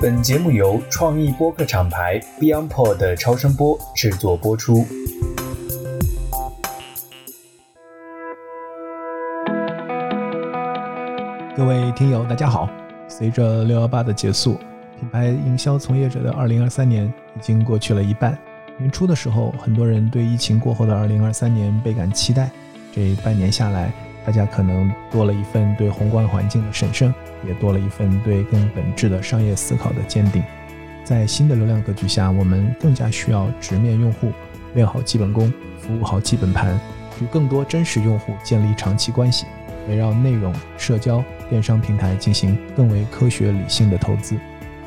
本节目由创意播客厂牌 BeyondPod 超声波制作播出。各位听友，大家好！随着六幺八的结束，品牌营销从业者的二零二三年已经过去了一半。年初的时候，很多人对疫情过后的二零二三年倍感期待。这半年下来，大家可能多了一份对宏观环境的审慎，也多了一份对更本质的商业思考的坚定。在新的流量格局下，我们更加需要直面用户，练好基本功，服务好基本盘，与更多真实用户建立长期关系，围绕内容、社交、电商平台进行更为科学理性的投资。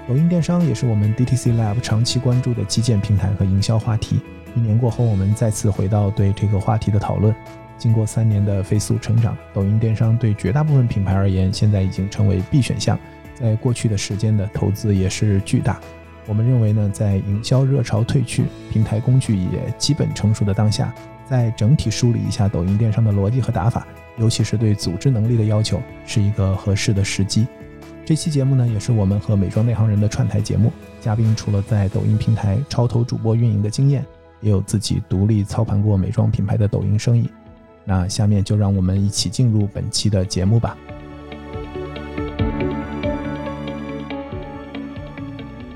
抖音电商也是我们 DTC Lab 长期关注的基建平台和营销话题。一年过后，我们再次回到对这个话题的讨论。经过三年的飞速成长，抖音电商对绝大部分品牌而言，现在已经成为必选项。在过去的时间的投资也是巨大。我们认为呢，在营销热潮退去、平台工具也基本成熟的当下，在整体梳理一下抖音电商的逻辑和打法，尤其是对组织能力的要求，是一个合适的时机。这期节目呢，也是我们和美妆内行人的串台节目。嘉宾除了在抖音平台超头主播运营的经验，也有自己独立操盘过美妆品牌的抖音生意。那下面就让我们一起进入本期的节目吧。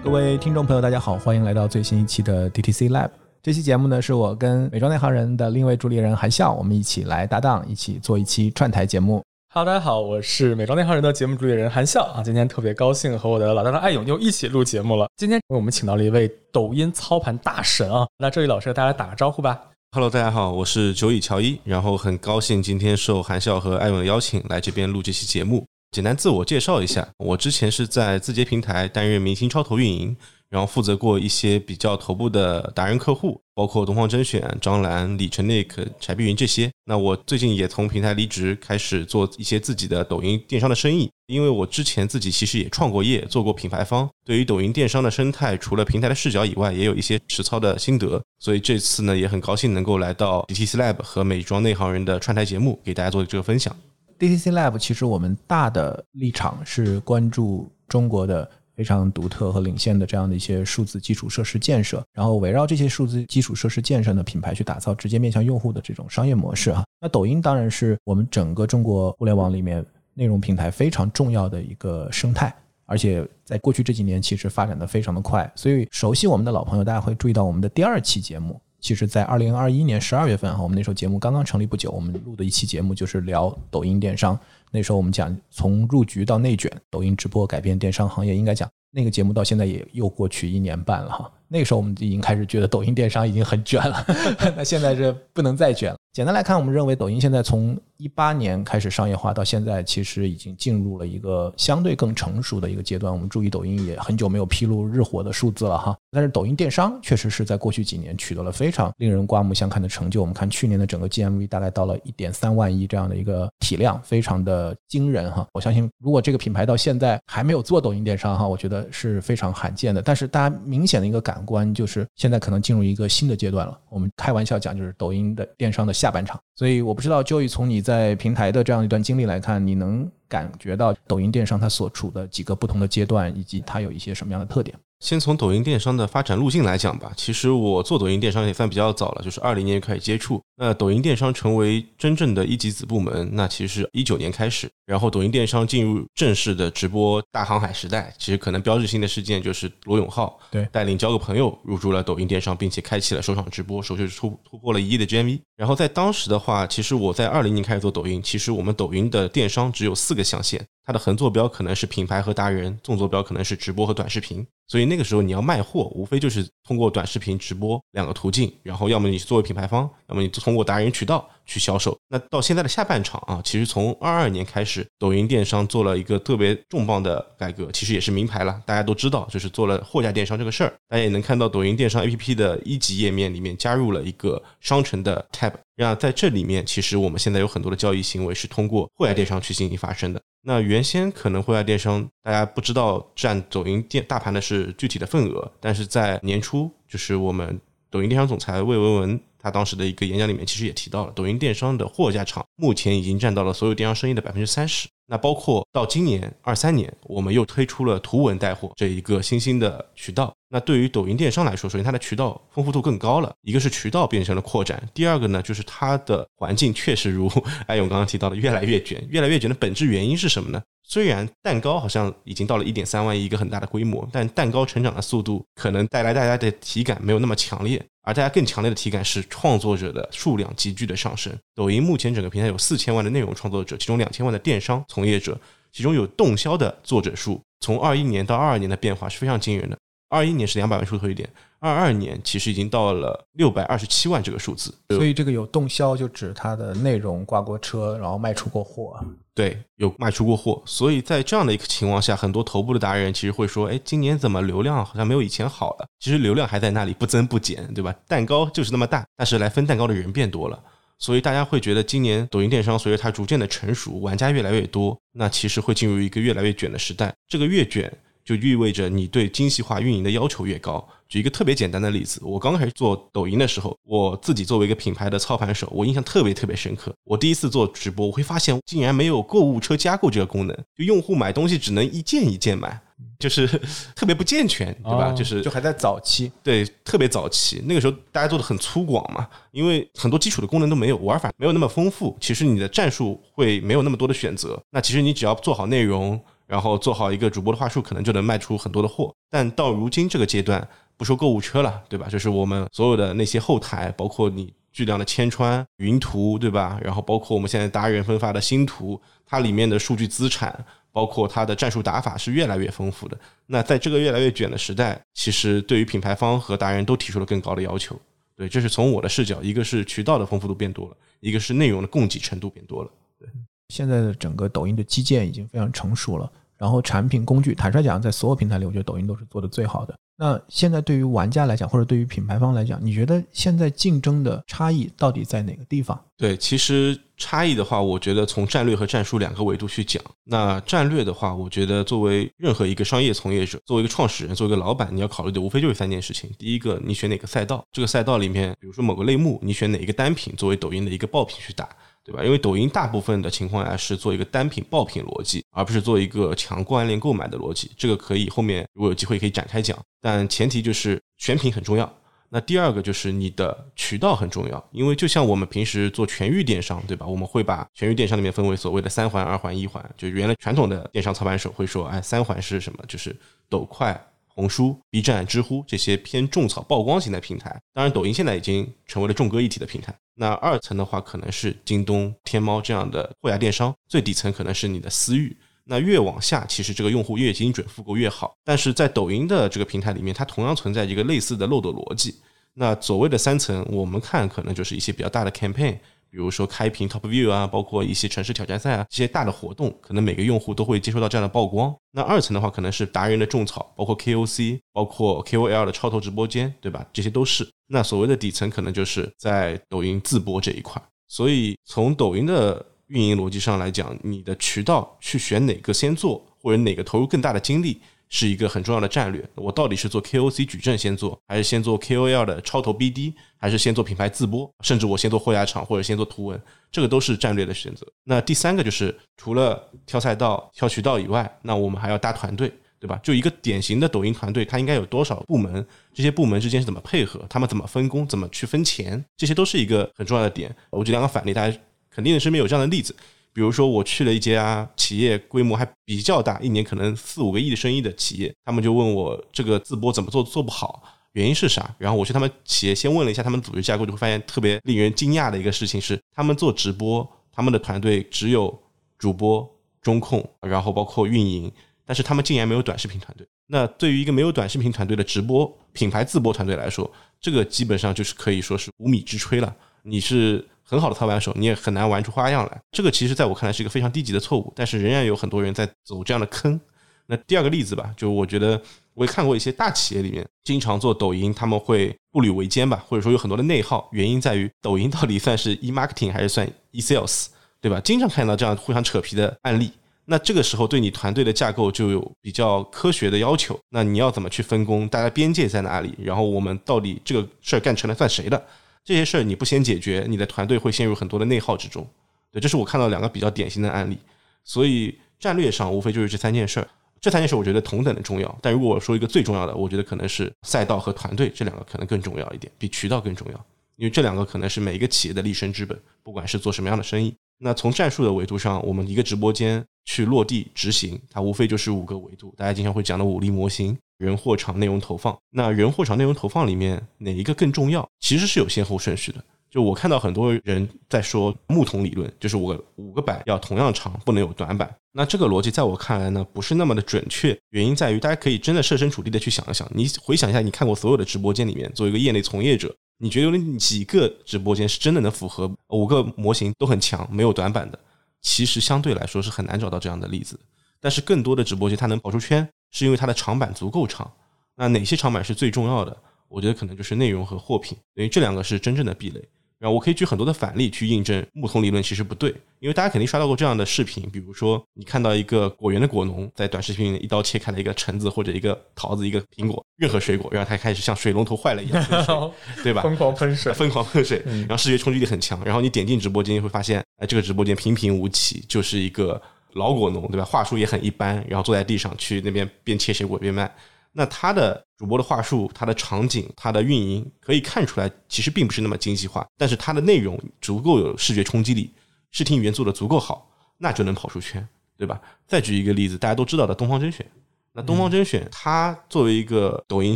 各位听众朋友，大家好，欢迎来到最新一期的 DTC Lab。这期节目呢，是我跟美妆内行人的另一位主理人韩笑，我们一起来搭档，一起做一期串台节目。Hello，大家好，我是美妆内行人的节目主理人韩笑啊。今天特别高兴和我的老搭档艾勇又一起录节目了。今天我们请到了一位抖音操盘大神啊，那这位老师和大家打个招呼吧。Hello，大家好，我是九乙乔伊，然后很高兴今天受韩笑和艾勇的邀请来这边录这期节目。简单自我介绍一下，我之前是在字节平台担任明星超投运营。然后负责过一些比较头部的达人客户，包括东方甄选、张兰、李晨、Nick、柴碧云这些。那我最近也从平台离职，开始做一些自己的抖音电商的生意。因为我之前自己其实也创过业，做过品牌方，对于抖音电商的生态，除了平台的视角以外，也有一些实操的心得。所以这次呢，也很高兴能够来到 DTC Lab 和美妆内行人的串台节目，给大家做这个分享。DTC Lab 其实我们大的立场是关注中国的。非常独特和领先的这样的一些数字基础设施建设，然后围绕这些数字基础设施建设的品牌去打造直接面向用户的这种商业模式啊。那抖音当然是我们整个中国互联网里面内容平台非常重要的一个生态，而且在过去这几年其实发展的非常的快。所以熟悉我们的老朋友，大家会注意到我们的第二期节目，其实在二零二一年十二月份哈，我们那时候节目刚刚成立不久，我们录的一期节目就是聊抖音电商。那时候我们讲从入局到内卷，抖音直播改变电商行业，应该讲那个节目到现在也又过去一年半了哈。那个时候我们已经开始觉得抖音电商已经很卷了，那现在是不能再卷了。简单来看，我们认为抖音现在从一八年开始商业化到现在，其实已经进入了一个相对更成熟的一个阶段。我们注意抖音也很久没有披露日活的数字了哈，但是抖音电商确实是在过去几年取得了非常令人刮目相看的成就。我们看去年的整个 GMV 大概到了一点三万亿这样的一个体量，非常的惊人哈。我相信如果这个品牌到现在还没有做抖音电商哈，我觉得是非常罕见的。但是大家明显的一个感。感官就是现在可能进入一个新的阶段了。我们开玩笑讲，就是抖音的电商的下半场。所以我不知道就以从你在平台的这样一段经历来看，你能感觉到抖音电商它所处的几个不同的阶段，以及它有一些什么样的特点？先从抖音电商的发展路径来讲吧。其实我做抖音电商也算比较早了，就是二零年就开始接触。那抖音电商成为真正的一级子部门，那其实是一九年开始。然后抖音电商进入正式的直播大航海时代，其实可能标志性的事件就是罗永浩对带领交个朋友入驻了抖音电商，并且开启了首场直播，首秀突突破了一亿的 GMV。然后在当时的话，其实我在二零年开始做抖音，其实我们抖音的电商只有四个象限。它的横坐标可能是品牌和达人，纵坐标可能是直播和短视频。所以那个时候你要卖货，无非就是通过短视频、直播两个途径。然后要么你作为品牌方，要么你通过达人渠道去销售。那到现在的下半场啊，其实从二二年开始，抖音电商做了一个特别重磅的改革，其实也是名牌了，大家都知道，就是做了货架电商这个事儿。大家也能看到抖音电商 APP 的一级页面里面加入了一个商城的 tab。那在这里面，其实我们现在有很多的交易行为是通过货架电商去进行发生的。那原先可能户外电商大家不知道占抖音电大盘的是具体的份额，但是在年初，就是我们抖音电商总裁魏文文他当时的一个演讲里面，其实也提到了，抖音电商的货架厂目前已经占到了所有电商生意的百分之三十。那包括到今年二三年，我们又推出了图文带货这一个新兴的渠道。那对于抖音电商来说，首先它的渠道丰富度更高了，一个是渠道变成了扩展，第二个呢就是它的环境确实如 艾勇刚刚提到的越来越卷，越来越卷的本质原因是什么呢？虽然蛋糕好像已经到了一点三万亿一个很大的规模，但蛋糕成长的速度可能带来大家的体感没有那么强烈，而大家更强烈的体感是创作者的数量急剧的上升。抖音目前整个平台有四千万的内容创作者，其中两千万的电商从业者，其中有动销的作者数，从二一年到二二年的变化是非常惊人的。二一年是两百万出头一点，二二年其实已经到了六百二十七万这个数字。所以这个有动销，就指它的内容挂过车，然后卖出过货。对，有卖出过货。所以在这样的一个情况下，很多头部的达人其实会说：“哎，今年怎么流量好像没有以前好了？”其实流量还在那里不增不减，对吧？蛋糕就是那么大，但是来分蛋糕的人变多了，所以大家会觉得今年抖音电商随着它逐渐的成熟，玩家越来越多，那其实会进入一个越来越卷的时代。这个越卷。就意味着你对精细化运营的要求越高。举一个特别简单的例子，我刚开始做抖音的时候，我自己作为一个品牌的操盘手，我印象特别特别深刻。我第一次做直播，我会发现竟然没有购物车加购这个功能，就用户买东西只能一件一件买，就是特别不健全，对吧？就是就还在早期，对，特别早期。那个时候大家做的很粗犷嘛，因为很多基础的功能都没有，玩法没有那么丰富，其实你的战术会没有那么多的选择。那其实你只要做好内容。然后做好一个主播的话术，可能就能卖出很多的货。但到如今这个阶段，不说购物车了，对吧？就是我们所有的那些后台，包括你巨量的千川云图，对吧？然后包括我们现在达人分发的新图，它里面的数据资产，包括它的战术打法是越来越丰富的。那在这个越来越卷的时代，其实对于品牌方和达人都提出了更高的要求。对，这是从我的视角，一个是渠道的丰富度变多了，一个是内容的供给程度变多了。对，现在的整个抖音的基建已经非常成熟了。然后产品工具，坦率讲，在所有平台里，我觉得抖音都是做的最好的。那现在对于玩家来讲，或者对于品牌方来讲，你觉得现在竞争的差异到底在哪个地方？对，其实差异的话，我觉得从战略和战术两个维度去讲。那战略的话，我觉得作为任何一个商业从业者，作为一个创始人，作为一个老板，你要考虑的无非就是三件事情。第一个，你选哪个赛道？这个赛道里面，比如说某个类目，你选哪一个单品作为抖音的一个爆品去打。对吧？因为抖音大部分的情况下是做一个单品爆品逻辑，而不是做一个强关联购买的逻辑。这个可以后面如果有机会可以展开讲，但前提就是选品很重要。那第二个就是你的渠道很重要，因为就像我们平时做全域电商，对吧？我们会把全域电商里面分为所谓的三环、二环、一环。就原来传统的电商操盘手会说，哎，三环是什么？就是抖快。红书、B 站、知乎这些偏种草曝光型的平台，当然抖音现在已经成为了众歌一体的平台。那二层的话，可能是京东、天猫这样的货架电商，最底层可能是你的私域。那越往下，其实这个用户越精准，复购越好。但是在抖音的这个平台里面，它同样存在一个类似的漏斗逻辑。那所谓的三层，我们看可能就是一些比较大的 campaign。比如说开屏 Top View 啊，包括一些城市挑战赛啊，这些大的活动，可能每个用户都会接收到这样的曝光。那二层的话，可能是达人的种草，包括 KOC，包括 KOL 的超投直播间，对吧？这些都是。那所谓的底层，可能就是在抖音自播这一块。所以从抖音的运营逻辑上来讲，你的渠道去选哪个先做，或者哪个投入更大的精力。是一个很重要的战略。我到底是做 KOC 矩阵先做，还是先做 KOL 的超投 BD，还是先做品牌自播，甚至我先做货架场或者先做图文，这个都是战略的选择。那第三个就是除了挑赛道、挑渠道以外，那我们还要搭团队，对吧？就一个典型的抖音团队，它应该有多少部门？这些部门之间是怎么配合？他们怎么分工？怎么去分钱？这些都是一个很重要的点。我举两个反例，大家肯定身边有这样的例子。比如说，我去了一家企业，规模还比较大，一年可能四五个亿的生意的企业，他们就问我这个自播怎么做做不好，原因是啥？然后我去他们企业先问了一下他们组织架构，就会发现特别令人惊讶的一个事情是，他们做直播，他们的团队只有主播、中控，然后包括运营，但是他们竟然没有短视频团队。那对于一个没有短视频团队的直播品牌自播团队来说，这个基本上就是可以说是无米之炊了。你是。很好的操盘手，你也很难玩出花样来。这个其实在我看来是一个非常低级的错误，但是仍然有很多人在走这样的坑。那第二个例子吧，就我觉得我也看过一些大企业里面经常做抖音，他们会步履维艰吧，或者说有很多的内耗。原因在于抖音到底算是 e marketing 还是算 e sales，对吧？经常看到这样互相扯皮的案例。那这个时候对你团队的架构就有比较科学的要求。那你要怎么去分工？大家边界在哪里？然后我们到底这个事儿干成了算谁的？这些事儿你不先解决，你的团队会陷入很多的内耗之中。对，这是我看到两个比较典型的案例。所以战略上无非就是这三件事儿。这三件事我觉得同等的重要，但如果我说一个最重要的，我觉得可能是赛道和团队这两个可能更重要一点，比渠道更重要，因为这两个可能是每一个企业的立身之本，不管是做什么样的生意。那从战术的维度上，我们一个直播间去落地执行，它无非就是五个维度，大家经常会讲的五力模型：人、货、场、内容投放。那人、货、场、内容投放里面哪一个更重要？其实是有先后顺序的。就我看到很多人在说木桶理论，就是我五个板要同样长，不能有短板。那这个逻辑在我看来呢，不是那么的准确。原因在于，大家可以真的设身处地的去想一想，你回想一下，你看过所有的直播间里面，作为一个业内从业者，你觉得有几个直播间是真的能符合五个模型都很强，没有短板的？其实相对来说是很难找到这样的例子。但是更多的直播间它能跑出圈，是因为它的长板足够长。那哪些长板是最重要的？我觉得可能就是内容和货品，因为这两个是真正的壁垒。然后我可以举很多的反例去印证木桶理论其实不对，因为大家肯定刷到过这样的视频，比如说你看到一个果园的果农在短视频里一刀切开了一个橙子或者一个桃子一个苹果任何水果，然后他开始像水龙头坏了一样 喷水，对吧？疯狂喷水，疯狂喷水，然后视觉冲击力很强。然后你点进直播间会发现，哎，这个直播间平平无奇，就是一个老果农，对吧？话术也很一般，然后坐在地上去那边边切水果边卖。那他的主播的话术、他的场景、他的运营，可以看出来，其实并不是那么精细化。但是他的内容足够有视觉冲击力，视听语言做的足够好，那就能跑出圈，对吧？再举一个例子，大家都知道的东方甄选。那东方甄选，它作为一个抖音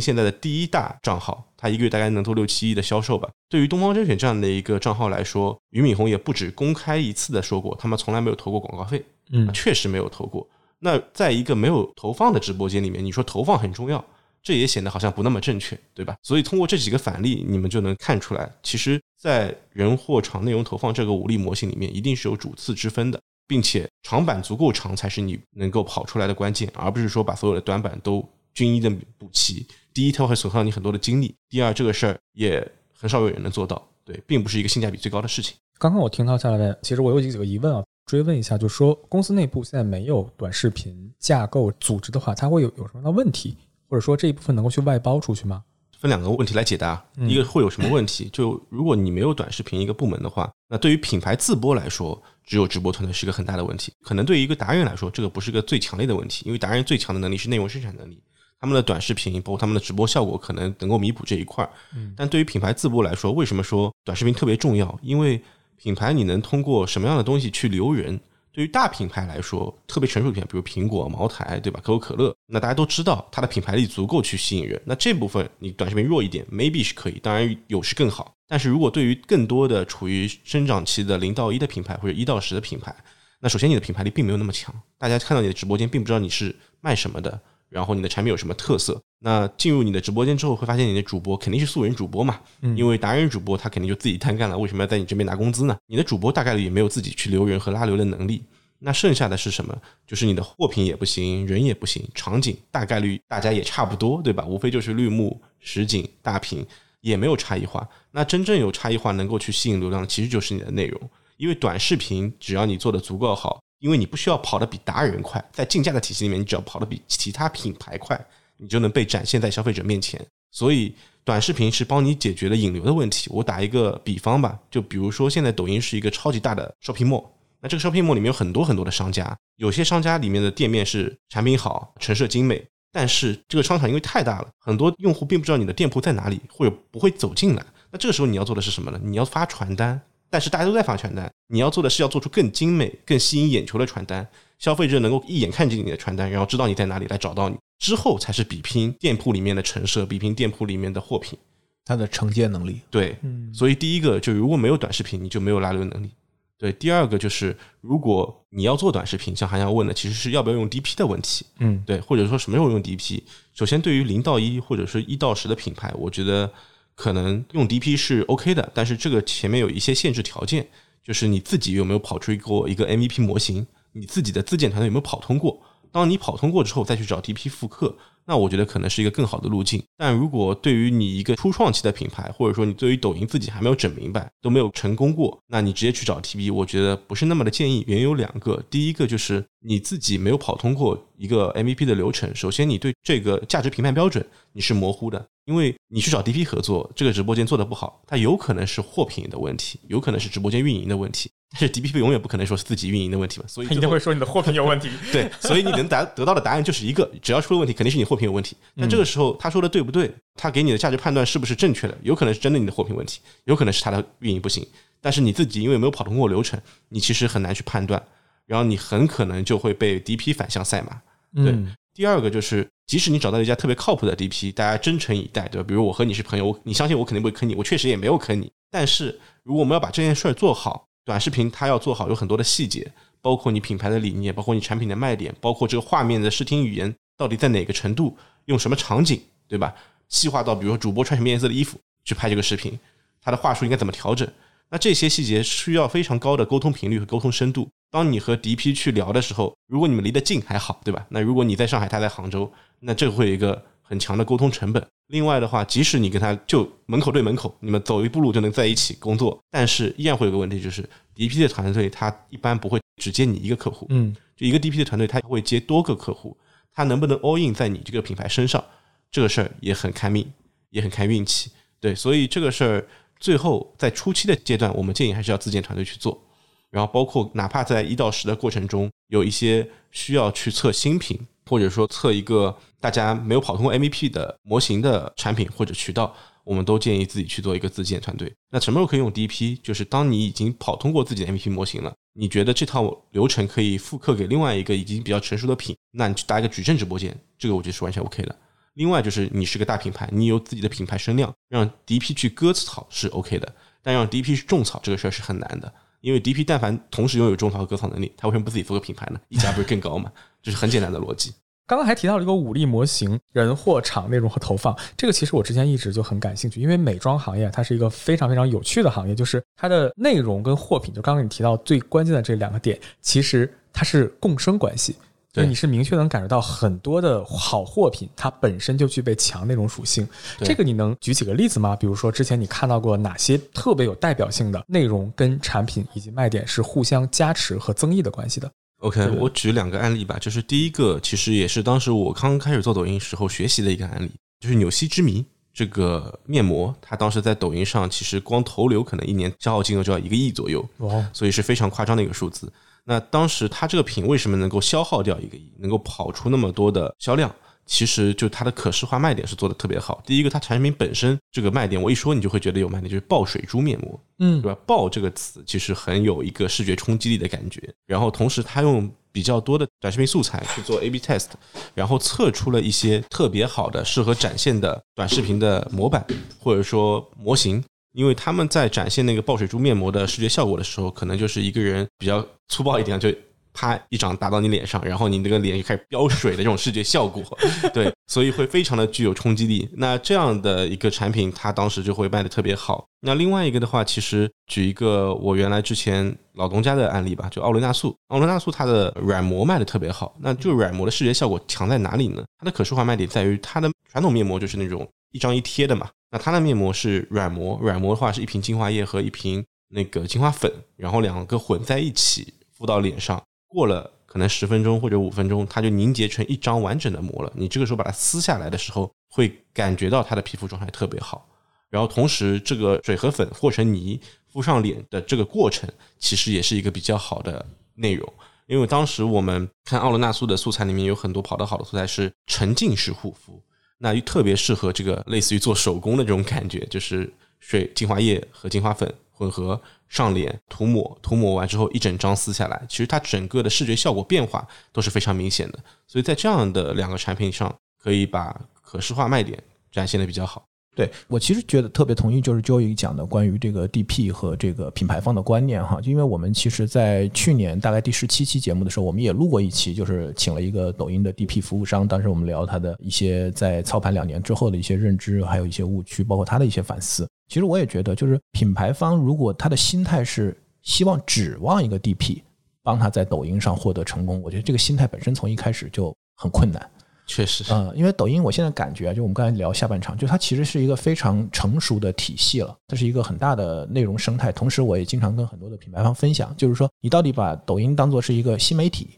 现在的第一大账号，它一个月大概能做六七亿的销售吧。对于东方甄选这样的一个账号来说，俞敏洪也不止公开一次的说过，他们从来没有投过广告费。嗯，确实没有投过。那在一个没有投放的直播间里面，你说投放很重要，这也显得好像不那么正确，对吧？所以通过这几个反例，你们就能看出来，其实，在人、货、场内容投放这个五力模型里面，一定是有主次之分的，并且长板足够长才是你能够跑出来的关键，而不是说把所有的短板都均一的补齐。第一，它会损耗你很多的精力；第二，这个事儿也很少有人能做到，对，并不是一个性价比最高的事情。刚刚我听到下来，其实我有几个疑问啊。追问一下，就是说公司内部现在没有短视频架构组织的话，它会有有什么样的问题，或者说这一部分能够去外包出去吗？分两个问题来解答，一个会有什么问题？就如果你没有短视频一个部门的话，那对于品牌自播来说，只有直播团队是一个很大的问题。可能对于一个达人来说，这个不是个最强烈的问题，因为达人最强的能力是内容生产能力，他们的短视频包括他们的直播效果可能能够弥补这一块儿。但对于品牌自播来说，为什么说短视频特别重要？因为品牌你能通过什么样的东西去留人？对于大品牌来说，特别成熟品牌，比如苹果、茅台，对吧？可口可乐，那大家都知道它的品牌力足够去吸引人。那这部分你短视频弱一点，maybe 是可以，当然有是更好。但是如果对于更多的处于生长期的零到一的品牌或者一到十的品牌，那首先你的品牌力并没有那么强，大家看到你的直播间并不知道你是卖什么的。然后你的产品有什么特色？那进入你的直播间之后，会发现你的主播肯定是素人主播嘛？因为达人主播他肯定就自己单干了，为什么要在你这边拿工资呢？你的主播大概率也没有自己去留人和拉流的能力。那剩下的是什么？就是你的货品也不行，人也不行，场景大概率大家也差不多，对吧？无非就是绿幕、实景、大屏，也没有差异化。那真正有差异化能够去吸引流量的，其实就是你的内容。因为短视频只要你做的足够好。因为你不需要跑得比达人快，在竞价的体系里面，你只要跑得比其他品牌快，你就能被展现在消费者面前。所以，短视频是帮你解决了引流的问题。我打一个比方吧，就比如说现在抖音是一个超级大的 shopping mall，那这个 shopping mall 里面有很多很多的商家，有些商家里面的店面是产品好、陈设精美，但是这个商场因为太大了，很多用户并不知道你的店铺在哪里，或者不会走进来。那这个时候你要做的是什么呢？你要发传单。但是大家都在发传单，你要做的是要做出更精美、更吸引眼球的传单，消费者能够一眼看见你的传单，然后知道你在哪里来找到你，之后才是比拼店铺里面的陈设，比拼店铺里面的货品，它的承接能力。对，所以第一个就如果没有短视频，你就没有拉流能力。对，第二个就是如果你要做短视频，像韩阳问的，其实是要不要用 DP 的问题。嗯，对，或者说什么时候用 DP？首先，对于零到一或者是一到十的品牌，我觉得。可能用 DP 是 OK 的，但是这个前面有一些限制条件，就是你自己有没有跑出过一个 MVP 模型，你自己的自建团队有没有跑通过。当你跑通过之后，再去找 DP 复刻，那我觉得可能是一个更好的路径。但如果对于你一个初创期的品牌，或者说你对于抖音自己还没有整明白，都没有成功过，那你直接去找 TP，我觉得不是那么的建议。原因有两个，第一个就是你自己没有跑通过一个 MVP 的流程，首先你对这个价值评判标准你是模糊的。因为你去找 DP 合作，这个直播间做的不好，它有可能是货品的问题，有可能是直播间运营的问题。但是 DP 永远不可能说是自己运营的问题嘛，所以他一定会说你的货品有问题。对，所以你能答得到的答案就是一个，只要出了问题，肯定是你货品有问题。那这个时候他说的对不对？他给你的价值判断是不是正确的？有可能是真的你的货品问题，有可能是他的运营不行。但是你自己因为没有跑通过流程，你其实很难去判断，然后你很可能就会被 DP 反向赛马。对，第二个就是，即使你找到一家特别靠谱的 DP，大家真诚以待，对吧？比如我和你是朋友，我你相信我肯定不会坑你，我确实也没有坑你。但是如果我们要把这件事儿做好，短视频它要做好有很多的细节，包括你品牌的理念，包括你产品的卖点，包括这个画面的视听语言到底在哪个程度，用什么场景，对吧？细化到比如说主播穿什么颜色的衣服去拍这个视频，它的话术应该怎么调整？那这些细节需要非常高的沟通频率和沟通深度。当你和 DP 去聊的时候，如果你们离得近还好，对吧？那如果你在上海，他在杭州，那这会有一个很强的沟通成本。另外的话，即使你跟他就门口对门口，你们走一步路就能在一起工作，但是依然会有个问题，就是 DP 的团队他一般不会只接你一个客户，嗯，就一个 DP 的团队他会接多个客户，他能不能 all in 在你这个品牌身上，这个事儿也很看命，也很看运气，对，所以这个事儿最后在初期的阶段，我们建议还是要自建团队去做，然后包括哪怕在一到十的过程中，有一些需要去测新品。或者说测一个大家没有跑通过 MVP 的模型的产品或者渠道，我们都建议自己去做一个自建团队。那什么时候可以用 DP？就是当你已经跑通过自己的 MVP 模型了，你觉得这套流程可以复刻给另外一个已经比较成熟的品，那你去搭一个矩阵直播间，这个我觉得是完全 OK 的。另外就是你是个大品牌，你有自己的品牌声量，让 DP 去割草是 OK 的，但让 DP 去种草这个事儿是很难的。因为 DP 但凡同时拥有种草和割草能力，他为什么不自己做个品牌呢？溢价不是更高吗？这是很简单的逻辑。刚刚还提到了一个武力模型、人、货、场、内容和投放，这个其实我之前一直就很感兴趣，因为美妆行业它是一个非常非常有趣的行业，就是它的内容跟货品，就刚刚你提到最关键的这两个点，其实它是共生关系，对，你是明确能感受到很多的好货品，它本身就具备强那种属性。这个你能举几个例子吗？比如说之前你看到过哪些特别有代表性的内容跟产品以及卖点是互相加持和增益的关系的？OK，我举两个案例吧。就是第一个，其实也是当时我刚开始做抖音时候学习的一个案例，就是纽西之谜这个面膜，它当时在抖音上其实光投流可能一年消耗金额就要一个亿左右，哦，所以是非常夸张的一个数字。那当时它这个品为什么能够消耗掉一个亿，能够跑出那么多的销量？其实就它的可视化卖点是做的特别好。第一个，它产品本身这个卖点，我一说你就会觉得有卖点，就是爆水珠面膜，嗯，对吧？爆这个词其实很有一个视觉冲击力的感觉。然后同时，它用比较多的短视频素材去做 A/B test，然后测出了一些特别好的适合展现的短视频的模板或者说模型。因为他们在展现那个爆水珠面膜的视觉效果的时候，可能就是一个人比较粗暴一点就。啪一掌打到你脸上，然后你那个脸就开始飙水的这种视觉效果，对，所以会非常的具有冲击力。那这样的一个产品，它当时就会卖的特别好。那另外一个的话，其实举一个我原来之前老东家的案例吧，就奥伦纳素。奥伦纳素它的软膜卖的特别好，那就软膜的视觉效果强在哪里呢？它的可视化卖点在于它的传统面膜就是那种一张一贴的嘛，那它的面膜是软膜，软膜的话是一瓶精华液和一瓶那个精华粉，然后两个混在一起敷到脸上。过了可能十分钟或者五分钟，它就凝结成一张完整的膜了。你这个时候把它撕下来的时候，会感觉到它的皮肤状态特别好。然后同时，这个水和粉和成泥敷上脸的这个过程，其实也是一个比较好的内容。因为当时我们看奥伦纳素的素材里面有很多跑得好的素材是沉浸式护肤，那特别适合这个类似于做手工的这种感觉，就是水、精华液和精华粉混合。上脸涂抹，涂抹完之后一整张撕下来，其实它整个的视觉效果变化都是非常明显的。所以在这样的两个产品上，可以把可视化卖点展现的比较好。对我其实觉得特别同意，就是 Joey 讲的关于这个 DP 和这个品牌方的观念哈，就因为我们其实，在去年大概第十七期节目的时候，我们也录过一期，就是请了一个抖音的 DP 服务商，当时我们聊他的一些在操盘两年之后的一些认知，还有一些误区，包括他的一些反思。其实我也觉得，就是品牌方如果他的心态是希望指望一个 DP 帮他在抖音上获得成功，我觉得这个心态本身从一开始就很困难。确实，嗯，因为抖音我现在感觉啊，就我们刚才聊下半场，就它其实是一个非常成熟的体系了，它是一个很大的内容生态。同时，我也经常跟很多的品牌方分享，就是说，你到底把抖音当做是一个新媒体、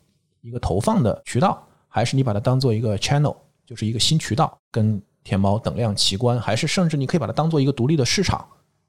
一个投放的渠道，还是你把它当做一个 channel，就是一个新渠道，跟天猫等量齐观，还是甚至你可以把它当做一个独立的市场，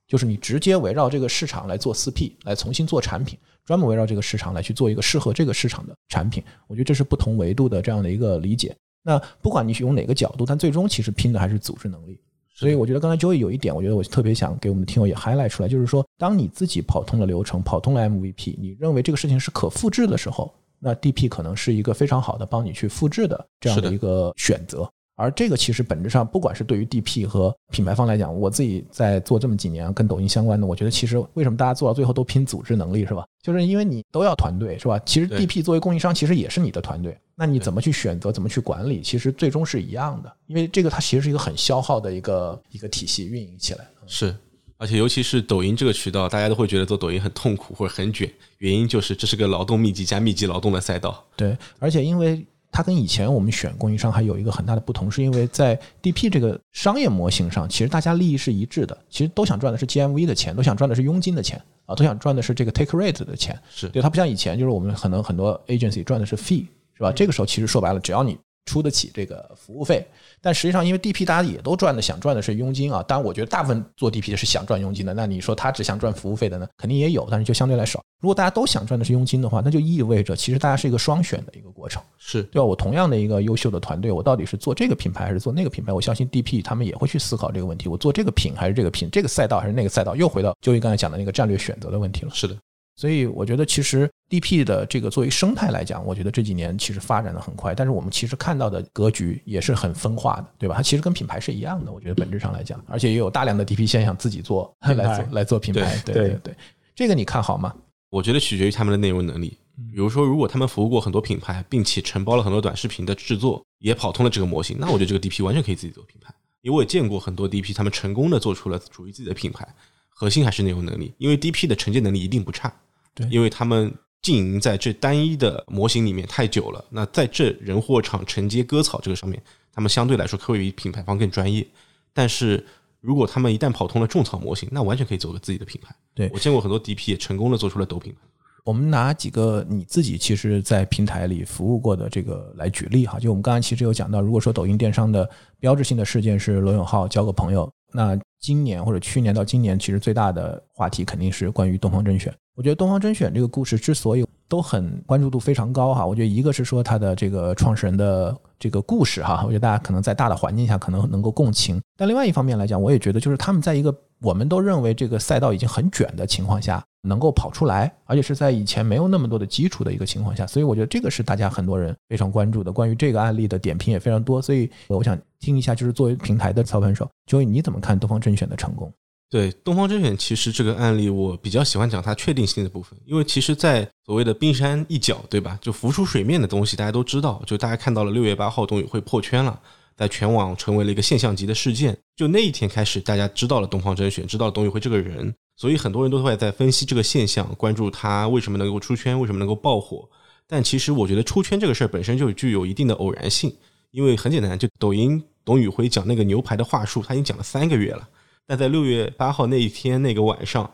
就是你直接围绕这个市场来做四 P，来重新做产品，专门围绕这个市场来去做一个适合这个市场的产品。我觉得这是不同维度的这样的一个理解。那不管你是用哪个角度，但最终其实拼的还是组织能力。所以我觉得刚才 Joey 有一点，我觉得我特别想给我们的听友也 highlight 出来，就是说，当你自己跑通了流程，跑通了 MVP，你认为这个事情是可复制的时候，那 DP 可能是一个非常好的帮你去复制的这样的一个选择。而这个其实本质上，不管是对于 DP 和品牌方来讲，我自己在做这么几年跟抖音相关的，我觉得其实为什么大家做到最后都拼组织能力是吧？就是因为你都要团队是吧？其实 DP 作为供应商，其实也是你的团队。那你怎么去选择，怎么去管理，其实最终是一样的。因为这个它其实是一个很消耗的一个一个体系运营起来。是，而且尤其是抖音这个渠道，大家都会觉得做抖音很痛苦或者很卷，原因就是这是个劳动密集加密集劳动的赛道。对，而且因为。它跟以前我们选供应商还有一个很大的不同，是因为在 DP 这个商业模型上，其实大家利益是一致的，其实都想赚的是 GMV 的钱，都想赚的是佣金的钱啊，都想赚的是这个 take rate 的钱。是对，它不像以前，就是我们可能很多 agency 赚的是 fee，是吧？这个时候其实说白了，只要你出得起这个服务费。但实际上，因为 DP 大家也都赚的，想赚的是佣金啊。当然，我觉得大部分做 DP 的是想赚佣金的。那你说他只想赚服务费的呢？肯定也有，但是就相对来少。如果大家都想赚的是佣金的话，那就意味着其实大家是一个双选的一个过程，是对吧？我同样的一个优秀的团队，我到底是做这个品牌还是做那个品牌？我相信 DP 他们也会去思考这个问题：我做这个品还是这个品？这个赛道还是那个赛道？又回到就你刚才讲的那个战略选择的问题了。是的。所以我觉得，其实 DP 的这个作为生态来讲，我觉得这几年其实发展的很快。但是我们其实看到的格局也是很分化的，对吧？它其实跟品牌是一样的，我觉得本质上来讲，而且也有大量的 DP 现象自己做来做来做品牌。对对对，这个你看好吗？我觉得取决于他们的内容能力。比如说，如果他们服务过很多品牌，并且承包了很多短视频的制作，也跑通了这个模型，那我觉得这个 DP 完全可以自己做品牌。因为我也见过很多 DP，他们成功的做出了属于自己的品牌，核心还是内容能力。因为 DP 的承接能力一定不差。对，因为他们经营在这单一的模型里面太久了，那在这人货场承接割草这个上面，他们相对来说会比品牌方更专业。但是如果他们一旦跑通了种草模型，那完全可以走个自己的品牌。对我见过很多 DP 也成功的做出了抖品牌。我们拿几个你自己其实，在平台里服务过的这个来举例哈，就我们刚才其实有讲到，如果说抖音电商的标志性的事件是罗永浩交个朋友，那今年或者去年到今年，其实最大的话题肯定是关于东方甄选。我觉得东方甄选这个故事之所以都很关注度非常高哈，我觉得一个是说它的这个创始人的这个故事哈，我觉得大家可能在大的环境下可能能够共情。但另外一方面来讲，我也觉得就是他们在一个我们都认为这个赛道已经很卷的情况下，能够跑出来，而且是在以前没有那么多的基础的一个情况下，所以我觉得这个是大家很多人非常关注的。关于这个案例的点评也非常多，所以我想听一下，就是作为平台的操盘手，Joy，你怎么看东方甄选的成功？对东方甄选，其实这个案例我比较喜欢讲它确定性的部分，因为其实，在所谓的冰山一角，对吧？就浮出水面的东西，大家都知道。就大家看到了六月八号董宇辉破圈了，在全网成为了一个现象级的事件。就那一天开始，大家知道了东方甄选，知道了董宇辉这个人，所以很多人都会在分析这个现象，关注他为什么能够出圈，为什么能够爆火。但其实我觉得出圈这个事儿本身就具有一定的偶然性，因为很简单，就抖音董宇辉讲那个牛排的话术，他已经讲了三个月了。但在六月八号那一天那个晚上，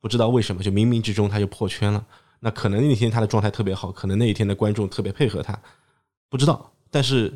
不知道为什么就冥冥之中他就破圈了。那可能那天他的状态特别好，可能那一天的观众特别配合他，不知道。但是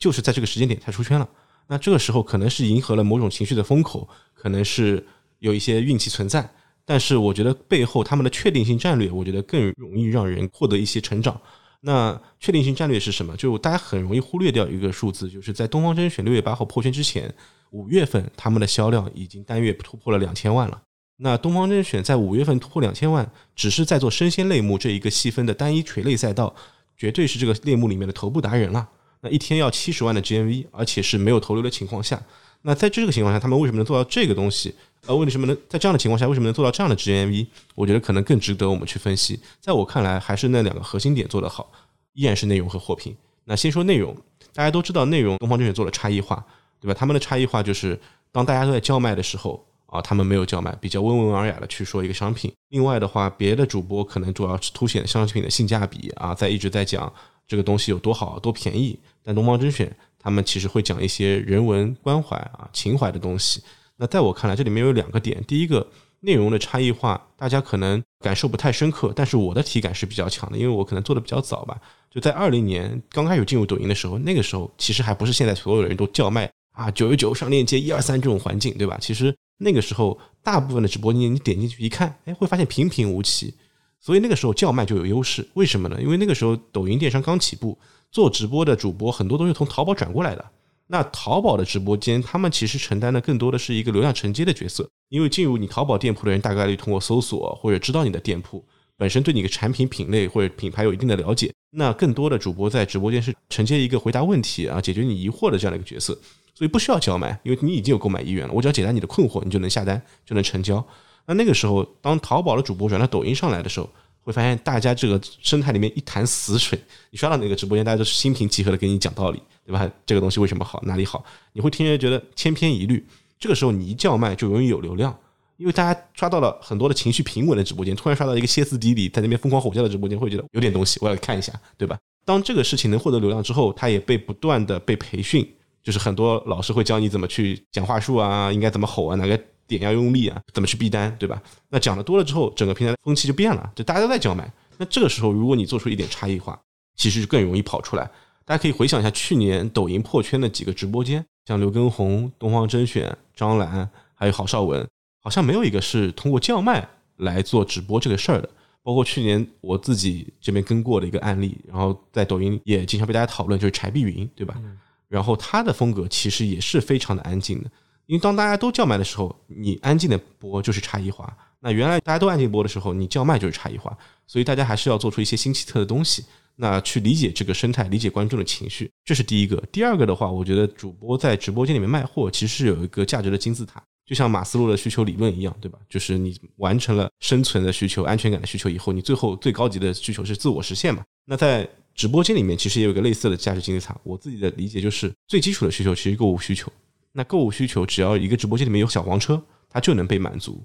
就是在这个时间点才出圈了。那这个时候可能是迎合了某种情绪的风口，可能是有一些运气存在。但是我觉得背后他们的确定性战略，我觉得更容易让人获得一些成长。那确定性战略是什么？就大家很容易忽略掉一个数字，就是在东方甄选六月八号破圈之前。五月份他们的销量已经单月突破了两千万了。那东方甄选在五月份突破两千万，只是在做生鲜类目这一个细分的单一垂类赛道，绝对是这个类目里面的头部达人了。那一天要七十万的 GMV，而且是没有投流的情况下，那在这个情况下，他们为什么能做到这个东西？呃，为什么能在这样的情况下，为什么能做到这样的 GMV？我觉得可能更值得我们去分析。在我看来，还是那两个核心点做得好，依然是内容和货品。那先说内容，大家都知道内容，东方甄选做了差异化。对吧？他们的差异化就是，当大家都在叫卖的时候啊，他们没有叫卖，比较温文尔雅的去说一个商品。另外的话，别的主播可能主要是凸显商品的性价比啊，在一直在讲这个东西有多好、多便宜。但东方甄选他们其实会讲一些人文关怀啊、情怀的东西。那在我看来，这里面有两个点：第一个，内容的差异化，大家可能感受不太深刻，但是我的体感是比较强的，因为我可能做的比较早吧。就在二零年刚开始进入抖音的时候，那个时候其实还不是现在所有人都叫卖。啊，九十九上链接一二三这种环境，对吧？其实那个时候大部分的直播间你点进去一看，哎，会发现平平无奇，所以那个时候叫卖就有优势。为什么呢？因为那个时候抖音电商刚起步，做直播的主播很多都是从淘宝转过来的。那淘宝的直播间，他们其实承担的更多的是一个流量承接的角色，因为进入你淘宝店铺的人，大概率通过搜索或者知道你的店铺本身对你的产品品类或者品牌有一定的了解。那更多的主播在直播间是承接一个回答问题啊、解决你疑惑的这样的一个角色，所以不需要叫卖，因为你已经有购买意愿了，我只要解答你的困惑，你就能下单，就能成交。那那个时候，当淘宝的主播转到抖音上来的时候，会发现大家这个生态里面一潭死水。你刷到哪个直播间，大家都是心平气和的给你讲道理，对吧？这个东西为什么好，哪里好？你会听着觉得千篇一律。这个时候你一叫卖，就容易有流量，因为大家刷到了很多的情绪平稳的直播间，突然刷到一个歇斯底里在那边疯狂吼叫的直播间，会觉得有点东西，我要看一下，对吧？当这个事情能获得流量之后，它也被不断的被培训，就是很多老师会教你怎么去讲话术啊，应该怎么吼啊，哪个点要用力啊，怎么去逼单，对吧？那讲的多了之后，整个平台的风气就变了，就大家都在叫卖。那这个时候，如果你做出一点差异化，其实就更容易跑出来。大家可以回想一下去年抖音破圈的几个直播间，像刘畊宏、东方甄选、张兰，还有郝邵文，好像没有一个是通过叫卖来做直播这个事儿的。包括去年我自己这边跟过的一个案例，然后在抖音也经常被大家讨论，就是柴碧云，对吧？然后他的风格其实也是非常的安静的，因为当大家都叫卖的时候，你安静的播就是差异化。那原来大家都安静播的时候，你叫卖就是差异化，所以大家还是要做出一些新奇特的东西。那去理解这个生态，理解观众的情绪，这是第一个。第二个的话，我觉得主播在直播间里面卖货，其实是有一个价值的金字塔，就像马斯洛的需求理论一样，对吧？就是你完成了生存的需求、安全感的需求以后，你最后最高级的需求是自我实现嘛？那在直播间里面，其实也有一个类似的价值金字塔。我自己的理解就是，最基础的需求其实购物需求。那购物需求，只要一个直播间里面有小黄车，它就能被满足。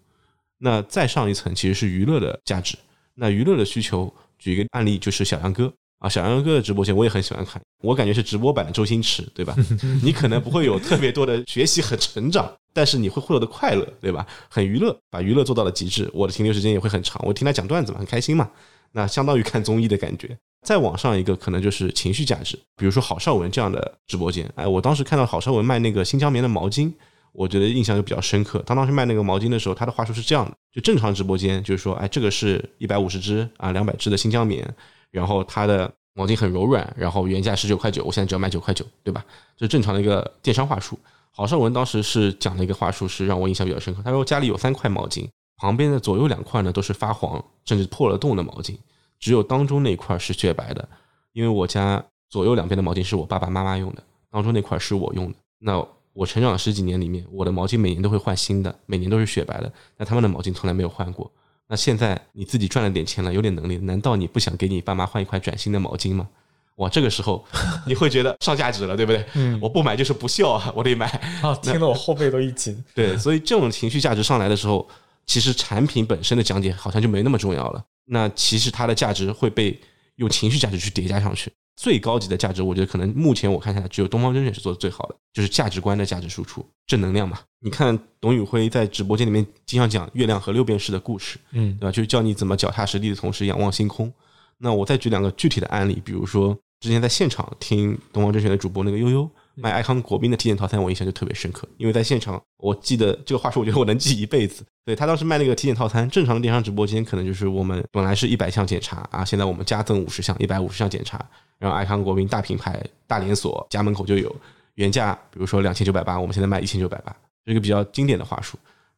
那再上一层其实是娱乐的价值。那娱乐的需求，举一个案例就是小杨哥啊，小杨哥的直播间我也很喜欢看，我感觉是直播版的周星驰，对吧？你可能不会有特别多的学习和成长，但是你会获得快乐，对吧？很娱乐，把娱乐做到了极致。我的停留时间也会很长，我听他讲段子嘛，很开心嘛。那相当于看综艺的感觉。再往上一个可能就是情绪价值，比如说郝邵文这样的直播间，哎，我当时看到郝邵文卖那个新疆棉的毛巾。我觉得印象就比较深刻。他当时卖那个毛巾的时候，他的话术是这样的：就正常直播间就是说，哎，这个是一百五十支啊，两百支的新疆棉，然后它的毛巾很柔软，然后原价十九块九，我现在只要卖九块九，对吧？这是正常的一个电商话术。郝邵文当时是讲了一个话术，是让我印象比较深刻。他说家里有三块毛巾，旁边的左右两块呢都是发黄甚至破了洞的毛巾，只有当中那块是雪白的。因为我家左右两边的毛巾是我爸爸妈妈用的，当中那块是我用的。那我成长十几年里面，我的毛巾每年都会换新的，每年都是雪白的。那他们的毛巾从来没有换过。那现在你自己赚了点钱了，有点能力，难道你不想给你爸妈换一块崭新的毛巾吗？哇，这个时候 你会觉得上价值了，对不对？嗯，我不买就是不孝啊，我得买。啊，听得我后背都一紧。对，所以这种情绪价值上来的时候，其实产品本身的讲解好像就没那么重要了。那其实它的价值会被用情绪价值去叠加上去。最高级的价值，我觉得可能目前我看下来，只有东方甄选是做的最好的，就是价值观的价值输出，正能量嘛。你看董宇辉在直播间里面经常讲月亮和六便士的故事，嗯，对吧？就是教你怎么脚踏实地的同时仰望星空。那我再举两个具体的案例，比如说之前在现场听东方甄选的主播那个悠悠卖爱康国宾的体检套餐，我印象就特别深刻，因为在现场我记得这个话术，我觉得我能记一辈子。对他当时卖那个体检套餐，正常的电商直播间可能就是我们本来是一百项检查啊，现在我们加赠五十项，一百五十项检查。然后爱康国宾大品牌大连锁家门口就有，原价比如说两千九百八，我们现在卖一千九百八，是一个比较经典的话术。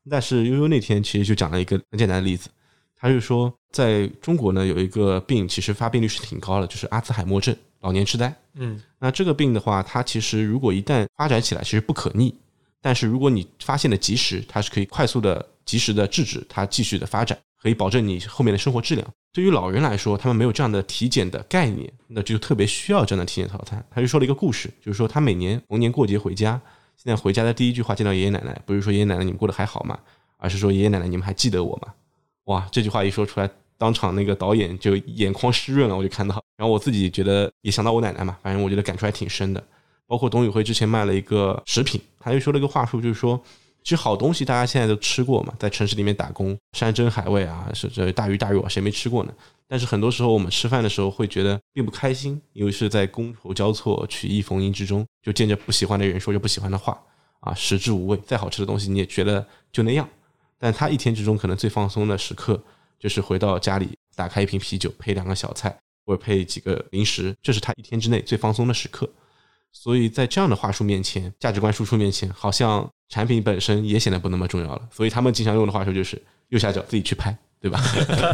但是悠悠那天其实就讲了一个很简单的例子，他就说在中国呢有一个病，其实发病率是挺高的，就是阿兹海默症、老年痴呆。嗯，那这个病的话，它其实如果一旦发展起来，其实不可逆，但是如果你发现的及时，它是可以快速的、及时的制止它继续的发展，可以保证你后面的生活质量。对于老人来说，他们没有这样的体检的概念，那就特别需要这样的体检套餐。他就说了一个故事，就是说他每年逢年过节回家，现在回家的第一句话见到爷爷奶奶，不是说爷爷奶奶你们过得还好吗？而是说爷爷奶奶你们还记得我吗？哇，这句话一说出来，当场那个导演就眼眶湿润了，我就看到。然后我自己觉得也想到我奶奶嘛，反正我觉得感触还挺深的。包括董宇辉之前卖了一个食品，他就说了一个话术，就是说。其实好东西大家现在都吃过嘛，在城市里面打工，山珍海味啊，是这大鱼大肉，谁没吃过呢？但是很多时候我们吃饭的时候会觉得并不开心，因为是在觥筹交错、曲意逢迎之中，就见着不喜欢的人说着不喜欢的话啊，食之无味，再好吃的东西你也觉得就那样。但他一天之中可能最放松的时刻，就是回到家里打开一瓶啤酒，配两个小菜，或者配几个零食，这是他一天之内最放松的时刻。所以在这样的话术面前，价值观输出面前，好像产品本身也显得不那么重要了。所以他们经常用的话术就是右下角自己去拍，对吧？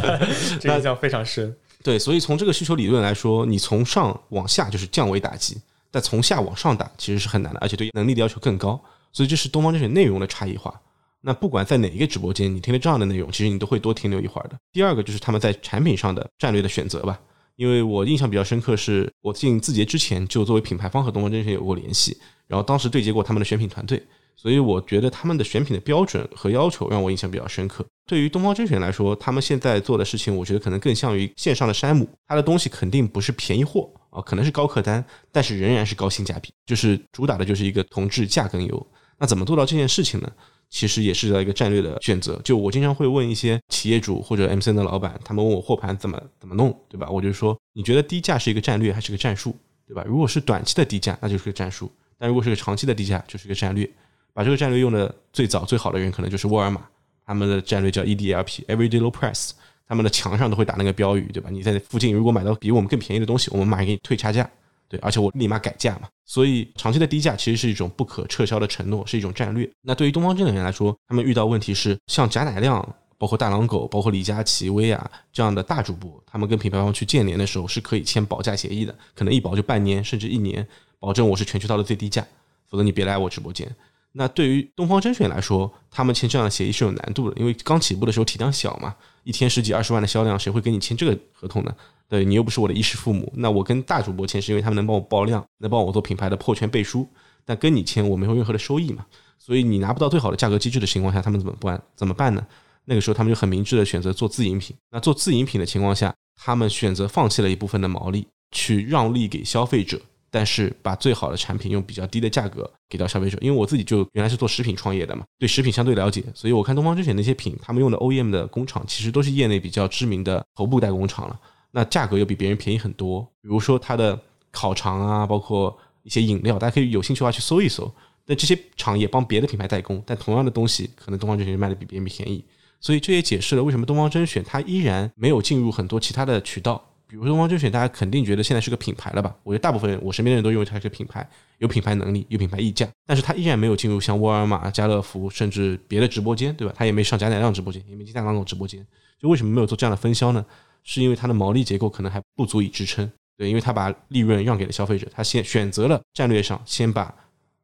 这个印象非常深。对，所以从这个需求理论来说，你从上往下就是降维打击，但从下往上打其实是很难的，而且对能力的要求更高。所以这是东方甄选内容的差异化。那不管在哪一个直播间，你听了这样的内容，其实你都会多停留一会儿的。第二个就是他们在产品上的战略的选择吧。因为我印象比较深刻，是我进字节之前就作为品牌方和东方甄选有过联系，然后当时对接过他们的选品团队，所以我觉得他们的选品的标准和要求让我印象比较深刻。对于东方甄选来说，他们现在做的事情，我觉得可能更像于线上的山姆，它的东西肯定不是便宜货啊，可能是高客单，但是仍然是高性价比，就是主打的就是一个同质价更优。那怎么做到这件事情呢？其实也是一个战略的选择。就我经常会问一些企业主或者 MCN 的老板，他们问我货盘怎么怎么弄，对吧？我就说，你觉得低价是一个战略还是个战术，对吧？如果是短期的低价，那就是个战术；但如果是个长期的低价，就是个战略。把这个战略用的最早最好的人，可能就是沃尔玛，他们的战略叫 EDLP（Everyday Low Price），他们的墙上都会打那个标语，对吧？你在附近如果买到比我们更便宜的东西，我们马上给你退差价。对，而且我立马改价嘛，所以长期的低价其实是一种不可撤销的承诺，是一种战略。那对于东方甄选来说，他们遇到问题是，像贾乃亮、包括大狼狗、包括李佳琦、薇娅这样的大主播，他们跟品牌方去建联的时候是可以签保价协议的，可能一保就半年甚至一年，保证我是全渠道的最低价，否则你别来我直播间。那对于东方甄选来说，他们签这样的协议是有难度的，因为刚起步的时候体量小嘛，一天十几二十万的销量，谁会跟你签这个合同呢？对你又不是我的衣食父母，那我跟大主播签是因为他们能帮我爆量，能帮我做品牌的破圈背书，但跟你签我没有任何的收益嘛，所以你拿不到最好的价格机制的情况下，他们怎么办？怎么办呢？那个时候他们就很明智的选择做自营品。那做自营品的情况下，他们选择放弃了一部分的毛利，去让利给消费者，但是把最好的产品用比较低的价格给到消费者。因为我自己就原来是做食品创业的嘛，对食品相对了解，所以我看东方甄选那些品，他们用的 OEM 的工厂其实都是业内比较知名的头部代工厂了。那价格又比别人便宜很多，比如说它的烤肠啊，包括一些饮料，大家可以有兴趣的话去搜一搜。那这些厂也帮别的品牌代工，但同样的东西，可能东方甄选卖的比别人便宜。所以这也解释了为什么东方甄选它依然没有进入很多其他的渠道。比如说东方甄选，大家肯定觉得现在是个品牌了吧？我觉得大部分人，我身边的人都认为它是个品牌，有品牌能力，有品牌溢价。但是它依然没有进入像沃尔玛、家乐福，甚至别的直播间，对吧？它也没上贾乃亮直播间，也没进大狼狗直播间。就为什么没有做这样的分销呢？是因为它的毛利结构可能还不足以支撑，对，因为它把利润让给了消费者，他先选择了战略上先把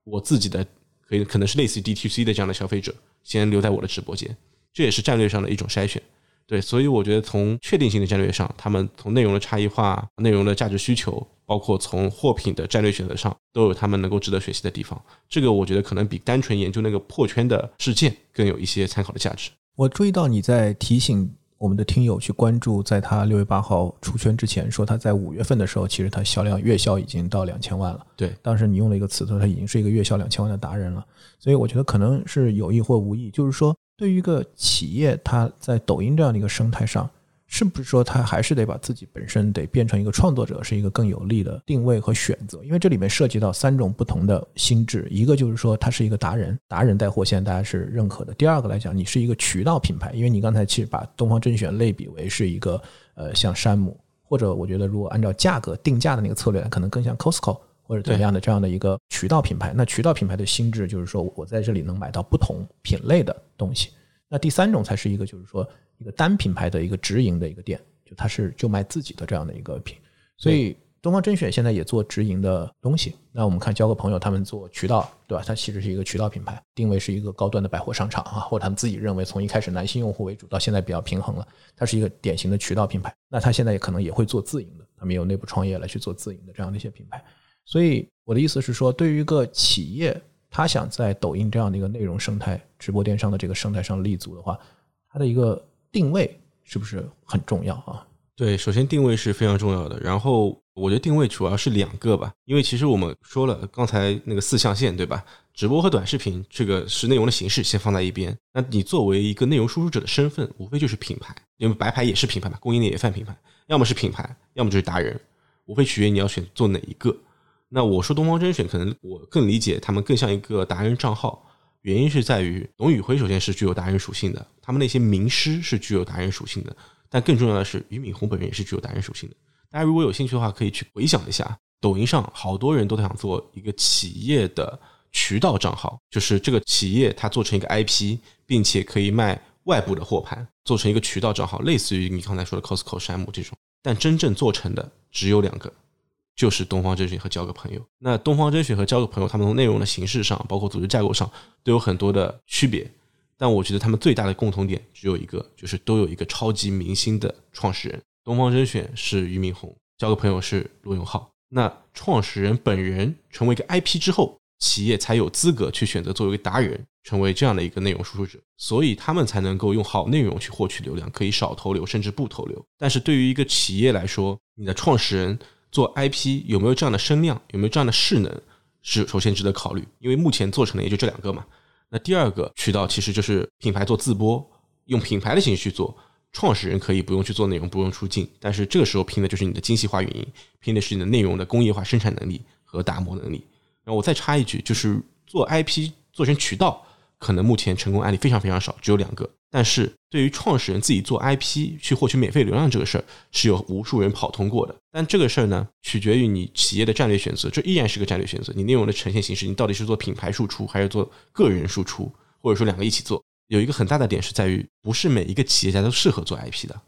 我自己的可以可能是类似于 DTC 的这样的消费者先留在我的直播间，这也是战略上的一种筛选，对，所以我觉得从确定性的战略上，他们从内容的差异化、内容的价值需求，包括从货品的战略选择上，都有他们能够值得学习的地方。这个我觉得可能比单纯研究那个破圈的事件更有一些参考的价值。我注意到你在提醒。我们的听友去关注，在他六月八号出圈之前，说他在五月份的时候，其实他销量月销已经到两千万了。对，当时你用了一个词，说他已经是一个月销两千万的达人了。所以我觉得可能是有意或无意，就是说，对于一个企业，他在抖音这样的一个生态上。是不是说他还是得把自己本身得变成一个创作者，是一个更有利的定位和选择？因为这里面涉及到三种不同的心智，一个就是说他是一个达人，达人带货现在大家是认可的。第二个来讲，你是一个渠道品牌，因为你刚才其实把东方甄选类比为是一个呃像山姆，或者我觉得如果按照价格定价的那个策略，可能更像 Costco 或者怎么样的这样的一个渠道品牌。那渠道品牌的心智就是说我在这里能买到不同品类的东西。那第三种才是一个就是说。一个单品牌的一个直营的一个店，就它是就卖自己的这样的一个品，所以东方甄选现在也做直营的东西。那我们看交个朋友，他们做渠道，对吧？它其实是一个渠道品牌，定位是一个高端的百货商场啊，或者他们自己认为从一开始男性用户为主，到现在比较平衡了，它是一个典型的渠道品牌。那它现在也可能也会做自营的，他们有内部创业来去做自营的这样的一些品牌。所以我的意思是说，对于一个企业，他想在抖音这样的一个内容生态、直播电商的这个生态上立足的话，它的一个。定位是不是很重要啊？对，首先定位是非常重要的。然后我觉得定位主要是两个吧，因为其实我们说了刚才那个四象限，对吧？直播和短视频这个是内容的形式，先放在一边。那你作为一个内容输出者的身份，无非就是品牌，因为白牌也是品牌嘛，供应链也算品牌，要么是品牌，要么就是达人，无非取决于你要选做哪一个。那我说东方甄选，可能我更理解他们更像一个达人账号。原因是在于董宇辉首先是具有达人属性的，他们那些名师是具有达人属性的，但更重要的是俞敏洪本人也是具有达人属性的。大家如果有兴趣的话，可以去回想一下，抖音上好多人都想做一个企业的渠道账号，就是这个企业它做成一个 IP，并且可以卖外部的货盘，做成一个渠道账号，类似于你刚才说的 Costco、山姆这种。但真正做成的只有两个，就是东方甄选和交个朋友。那东方甄选和交个朋友，他们从内容的形式上，包括组织架构上，都有很多的区别。但我觉得他们最大的共同点只有一个，就是都有一个超级明星的创始人。东方甄选是俞敏洪，交个朋友是罗永浩。那创始人本人成为一个 IP 之后，企业才有资格去选择作为一个达人，成为这样的一个内容输出者，所以他们才能够用好内容去获取流量，可以少投流甚至不投流。但是对于一个企业来说，你的创始人做 IP 有没有这样的声量，有没有这样的势能，是首先值得考虑。因为目前做成的也就这两个嘛。那第二个渠道其实就是品牌做自播，用品牌的形式去做。创始人可以不用去做内容，不用出镜，但是这个时候拼的就是你的精细化运营，拼的是你的内容的工业化生产能力和打磨能力。然后我再插一句，就是做 IP 做成渠道，可能目前成功案例非常非常少，只有两个。但是对于创始人自己做 IP 去获取免费流量这个事儿，是有无数人跑通过的。但这个事儿呢，取决于你企业的战略选择，这依然是个战略选择。你内容的呈现形式，你到底是做品牌输出，还是做个人输出，或者说两个一起做？有一个很大的点是在于，不是每一个企业家都适合做 IP 的。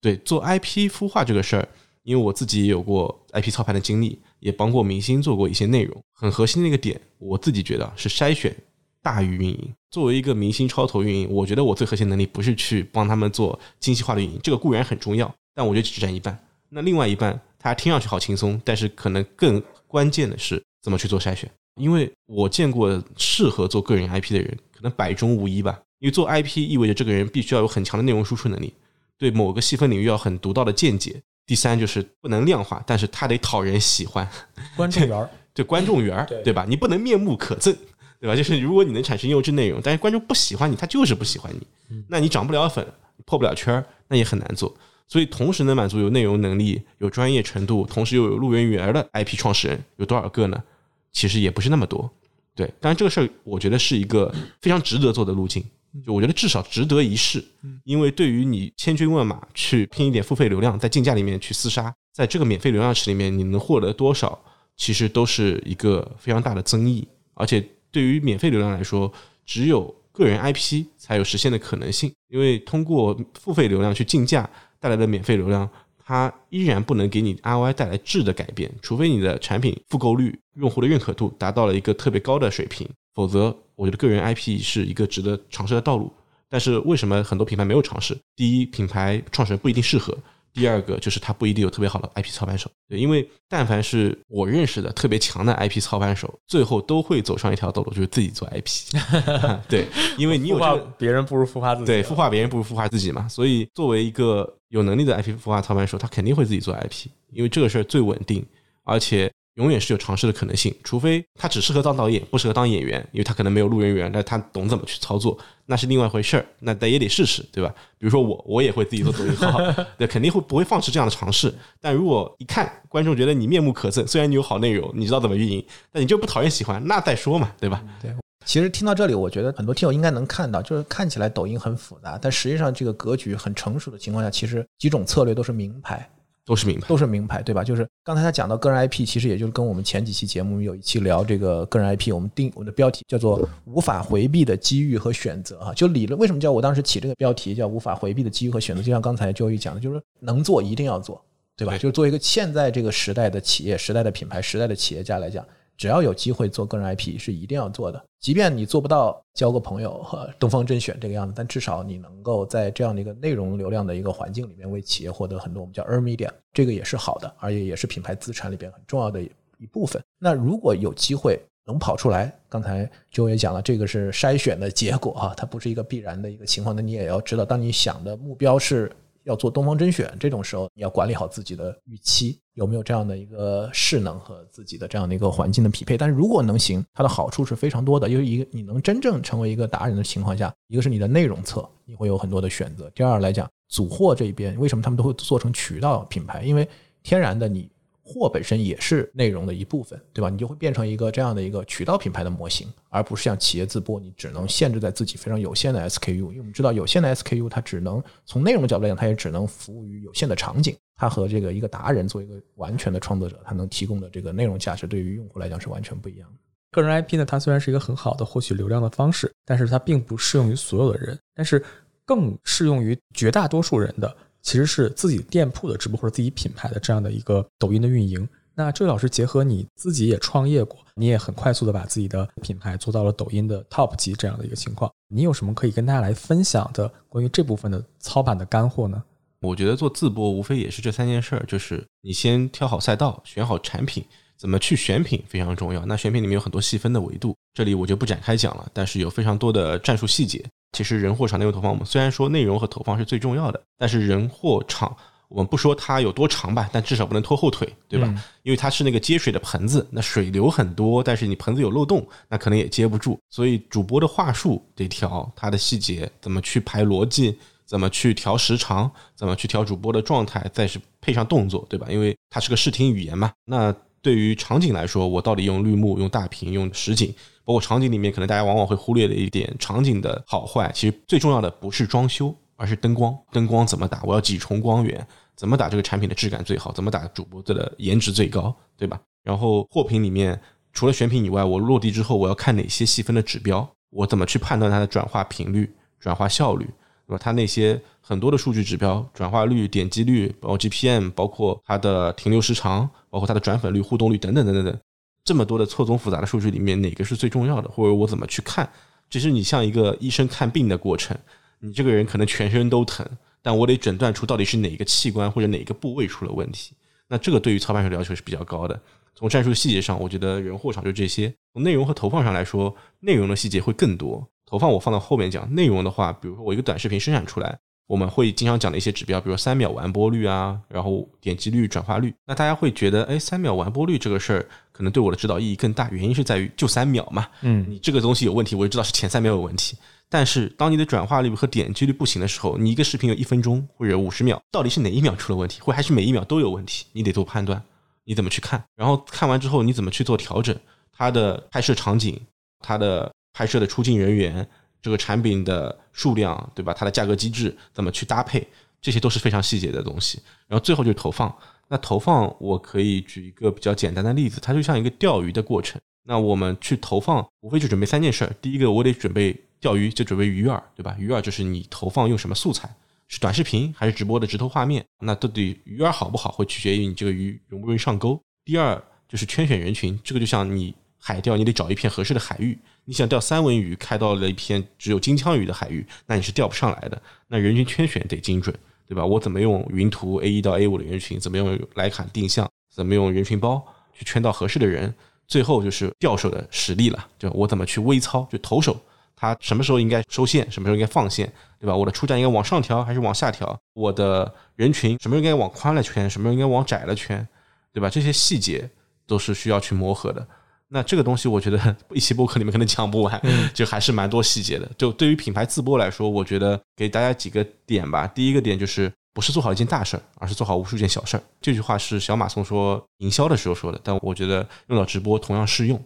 对，做 IP 孵化这个事儿，因为我自己也有过 IP 操盘的经历，也帮过明星做过一些内容。很核心的一个点，我自己觉得是筛选大于运营。作为一个明星超投运营，我觉得我最核心能力不是去帮他们做精细化的运营，这个固然很重要，但我觉得只占一半。那另外一半，它听上去好轻松，但是可能更关键的是怎么去做筛选。因为我见过适合做个人 IP 的人，可能百中无一吧。因为做 IP 意味着这个人必须要有很强的内容输出能力，对某个细分领域要很独到的见解。第三就是不能量化，但是他得讨人喜欢，观众缘儿，对观众缘儿，对吧？你不能面目可憎，对吧？就是如果你能产生优质内容，但是观众不喜欢你，他就是不喜欢你，那你涨不了粉，破不了圈儿，那也很难做。所以同时能满足有内容能力、有专业程度，同时又有路人缘的 IP 创始人有多少个呢？其实也不是那么多。对，当然这个事儿我觉得是一个非常值得做的路径。就我觉得至少值得一试，因为对于你千军万马去拼一点付费流量，在竞价里面去厮杀，在这个免费流量池里面你能获得多少，其实都是一个非常大的增益。而且对于免费流量来说，只有个人 IP 才有实现的可能性，因为通过付费流量去竞价带来的免费流量，它依然不能给你 ROI 带来质的改变，除非你的产品复购率、用户的认可度达到了一个特别高的水平，否则。我觉得个人 IP 是一个值得尝试的道路，但是为什么很多品牌没有尝试？第一，品牌创始人不一定适合；第二个，就是他不一定有特别好的 IP 操盘手。对，因为但凡是我认识的特别强的 IP 操盘手，最后都会走上一条道路，就是自己做 IP。对，因为你有这个，别人不如孵化自己。对，孵化别人不如孵化自己嘛。所以，作为一个有能力的 IP 孵化操盘手，他肯定会自己做 IP，因为这个事儿最稳定，而且。永远是有尝试的可能性，除非他只适合当导演，不适合当演员，因为他可能没有路人缘，但他懂怎么去操作，那是另外一回事儿，那但也得试试，对吧？比如说我，我也会自己做抖音号，对，肯定会不会放弃这样的尝试。但如果一看观众觉得你面目可憎，虽然你有好内容，你知道怎么运营，但你就不讨人喜欢，那再说嘛，对吧？对，其实听到这里，我觉得很多听友应该能看到，就是看起来抖音很复杂，但实际上这个格局很成熟的情况下，其实几种策略都是名牌。都是名牌，都是名牌，对吧？就是刚才他讲到个人 IP，其实也就是跟我们前几期节目有一期聊这个个人 IP，我们定我们的标题叫做“无法回避的机遇和选择”啊。就理论为什么叫我当时起这个标题叫“无法回避的机遇和选择”？就像刚才周宇讲的，就是能做一定要做，对吧？就是作为一个现在这个时代的企业、时代的品牌、时代的企业家来讲。只要有机会做个人 IP 是一定要做的，即便你做不到交个朋友和东方甄选这个样子，但至少你能够在这样的一个内容流量的一个环境里面为企业获得很多我们叫 e a r media，这个也是好的，而且也是品牌资产里边很重要的一部分。那如果有机会能跑出来，刚才周也讲了，这个是筛选的结果啊，它不是一个必然的一个情况。那你也要知道，当你想的目标是。要做东方甄选这种时候，你要管理好自己的预期，有没有这样的一个势能和自己的这样的一个环境的匹配？但是如果能行，它的好处是非常多的。因为一个你能真正成为一个达人的情况下，一个是你的内容侧你会有很多的选择。第二来讲，组货这一边为什么他们都会做成渠道品牌？因为天然的你货本身也是内容的一部分，对吧？你就会变成一个这样的一个渠道品牌的模型，而不是像企业自播，你只能限制在自己非常有限的 SKU。因为我们知道，有限的 SKU 它只能从内容角度来讲，它也只能服务于有限的场景。它和这个一个达人做一个完全的创作者，他能提供的这个内容价值，对于用户来讲是完全不一样的。个人 IP 呢，它虽然是一个很好的获取流量的方式，但是它并不适用于所有的人，但是更适用于绝大多数人的。其实是自己店铺的直播或者自己品牌的这样的一个抖音的运营。那这位老师结合你自己也创业过，你也很快速的把自己的品牌做到了抖音的 top 级这样的一个情况，你有什么可以跟大家来分享的关于这部分的操盘的干货呢？我觉得做自播无非也是这三件事儿，就是你先挑好赛道，选好产品，怎么去选品非常重要。那选品里面有很多细分的维度，这里我就不展开讲了，但是有非常多的战术细节。其实人货场内容投放，我们虽然说内容和投放是最重要的，但是人货场我们不说它有多长吧，但至少不能拖后腿，对吧？因为它是那个接水的盆子，那水流很多，但是你盆子有漏洞，那可能也接不住。所以主播的话术得调，它的细节怎么去排逻辑，怎么去调时长，怎么去调主播的状态，再是配上动作，对吧？因为它是个视听语言嘛。那对于场景来说，我到底用绿幕、用大屏、用实景？包括场景里面，可能大家往往会忽略的一点，场景的好坏，其实最重要的不是装修，而是灯光。灯光怎么打？我要几重光源？怎么打这个产品的质感最好？怎么打主播的颜值最高？对吧？然后货品里面，除了选品以外，我落地之后，我要看哪些细分的指标？我怎么去判断它的转化频率、转化效率？对吧？它那些很多的数据指标，转化率、点击率，包括 GPM，包括它的停留时长，包括它的转粉率、互动率等等等等等。这么多的错综复杂的数据里面，哪个是最重要的？或者我怎么去看？其实你像一个医生看病的过程，你这个人可能全身都疼，但我得诊断出到底是哪个器官或者哪个部位出了问题。那这个对于操盘手的要求是比较高的。从战术细节上，我觉得人货场就这些。从内容和投放上来说，内容的细节会更多。投放我放到后面讲。内容的话，比如说我一个短视频生产出来。我们会经常讲的一些指标，比如三秒完播率啊，然后点击率、转化率。那大家会觉得，哎，三秒完播率这个事儿可能对我的指导意义更大，原因是在于就三秒嘛。嗯，你这个东西有问题，我就知道是前三秒有问题。但是当你的转化率和点击率不行的时候，你一个视频有一分钟或者五十秒，到底是哪一秒出了问题，或还是每一秒都有问题？你得做判断，你怎么去看？然后看完之后你怎么去做调整？它的拍摄场景，它的拍摄的出镜人员。这个产品的数量，对吧？它的价格机制怎么去搭配，这些都是非常细节的东西。然后最后就是投放。那投放，我可以举一个比较简单的例子，它就像一个钓鱼的过程。那我们去投放，无非就准备三件事儿。第一个，我得准备钓鱼，就准备鱼饵，对吧？鱼饵就是你投放用什么素材，是短视频还是直播的直投画面？那到底鱼饵好不好，会取决于你这个鱼容不容易上钩。第二就是圈选人群，这个就像你海钓，你得找一片合适的海域。你想钓三文鱼，开到了一片只有金枪鱼的海域，那你是钓不上来的。那人群圈选得精准，对吧？我怎么用云图 A 一到 A 五的人群，怎么用徕卡定向，怎么用人群包去圈到合适的人？最后就是钓手的实力了，就我怎么去微操，就投手他什么时候应该收线，什么时候应该放线，对吧？我的出站应该往上调还是往下调？我的人群什么时候应该往宽了圈，什么时候应该往窄了圈，对吧？这些细节都是需要去磨合的。那这个东西，我觉得 一期播客里面可能讲不完，就还是蛮多细节的。就对于品牌自播来说，我觉得给大家几个点吧。第一个点就是不是做好一件大事儿，而是做好无数件小事儿。这句话是小马送说营销的时候说的，但我觉得用到直播同样适用。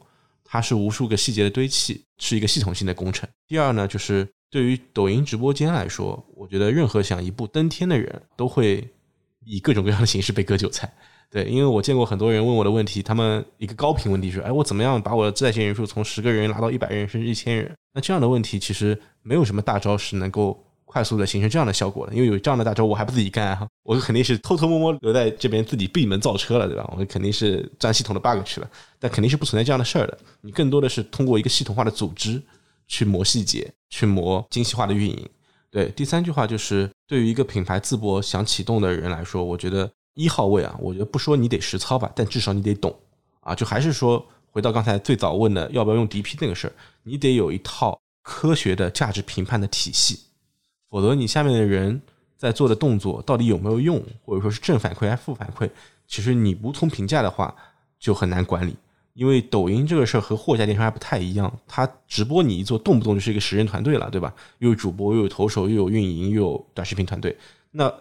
它是无数个细节的堆砌，是一个系统性的工程。第二呢，就是对于抖音直播间来说，我觉得任何想一步登天的人都会以各种各样的形式被割韭菜。对，因为我见过很多人问我的问题，他们一个高频问题是：哎，我怎么样把我的在线人数从十个人拉到一百人甚至一千人？那这样的问题其实没有什么大招是能够快速的形成这样的效果的。因为有这样的大招，我还不自己干哈，我肯定是偷偷摸摸留在这边自己闭门造车了，对吧？我肯定是钻系统的 bug 去了，但肯定是不存在这样的事儿的。你更多的是通过一个系统化的组织去磨细节，去磨精细化的运营。对，第三句话就是，对于一个品牌自播想启动的人来说，我觉得。一号位啊，我觉得不说你得实操吧，但至少你得懂啊。就还是说回到刚才最早问的要不要用 DP 那个事儿，你得有一套科学的价值评判的体系，否则你下面的人在做的动作到底有没有用，或者说是正反馈还是负反馈，其实你无从评价的话，就很难管理。因为抖音这个事儿和货架电商还不太一样，它直播你一做，动不动就是一个十人团队了，对吧？又有主播，又有投手，又有运营，又有短视频团队，那。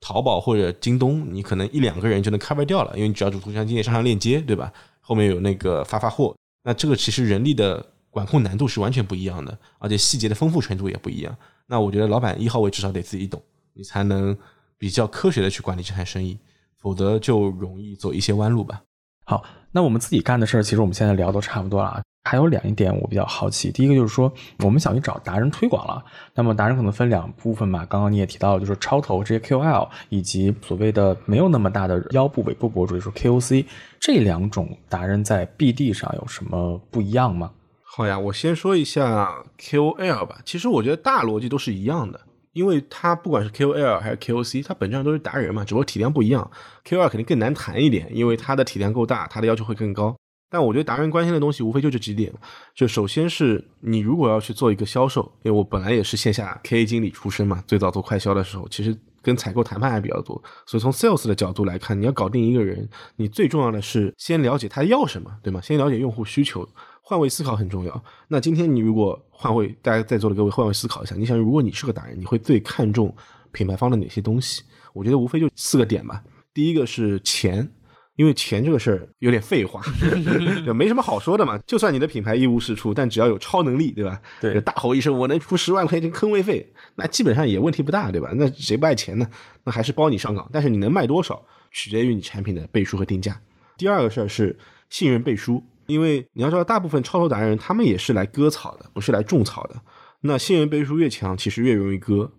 淘宝或者京东，你可能一两个人就能 cover 掉了，因为你只要主图像经验上链接，对吧？后面有那个发发货，那这个其实人力的管控难度是完全不一样的，而且细节的丰富程度也不一样。那我觉得老板一号位至少得自己懂，你才能比较科学的去管理这摊生意，否则就容易走一些弯路吧。好，那我们自己干的事儿，其实我们现在聊都差不多了。还有两一点我比较好奇，第一个就是说，我们想去找达人推广了，那么达人可能分两部分嘛。刚刚你也提到了，就是超投这些 KOL，以及所谓的没有那么大的腰部尾部博主，就是 KOC 这两种达人在 BD 上有什么不一样吗？好呀，我先说一下 KOL 吧。其实我觉得大逻辑都是一样的，因为它不管是 KOL 还是 KOC，它本质上都是达人嘛，只不过体量不一样。KOL 肯定更难谈一点，因为它的体量够大，它的要求会更高。但我觉得达人关心的东西无非就这几点，就首先是你如果要去做一个销售，因为我本来也是线下 KA 经理出身嘛，最早做快销的时候，其实跟采购谈判还比较多，所以从 sales 的角度来看，你要搞定一个人，你最重要的是先了解他要什么，对吗？先了解用户需求，换位思考很重要。那今天你如果换位，大家在座的各位换位思考一下，你想如果你是个达人，你会最看重品牌方的哪些东西？我觉得无非就四个点吧。第一个是钱。因为钱这个事儿有点废话，就没什么好说的嘛。就算你的品牌一无是处，但只要有超能力，对吧？对，大吼一声，我能出十万块钱坑位费，那基本上也问题不大，对吧？那谁不爱钱呢？那还是包你上岗，但是你能卖多少，取决于你产品的背书和定价。第二个事儿是信任背书，因为你要知道，大部分超投达人他们也是来割草的，不是来种草的。那信任背书越强，其实越容易割。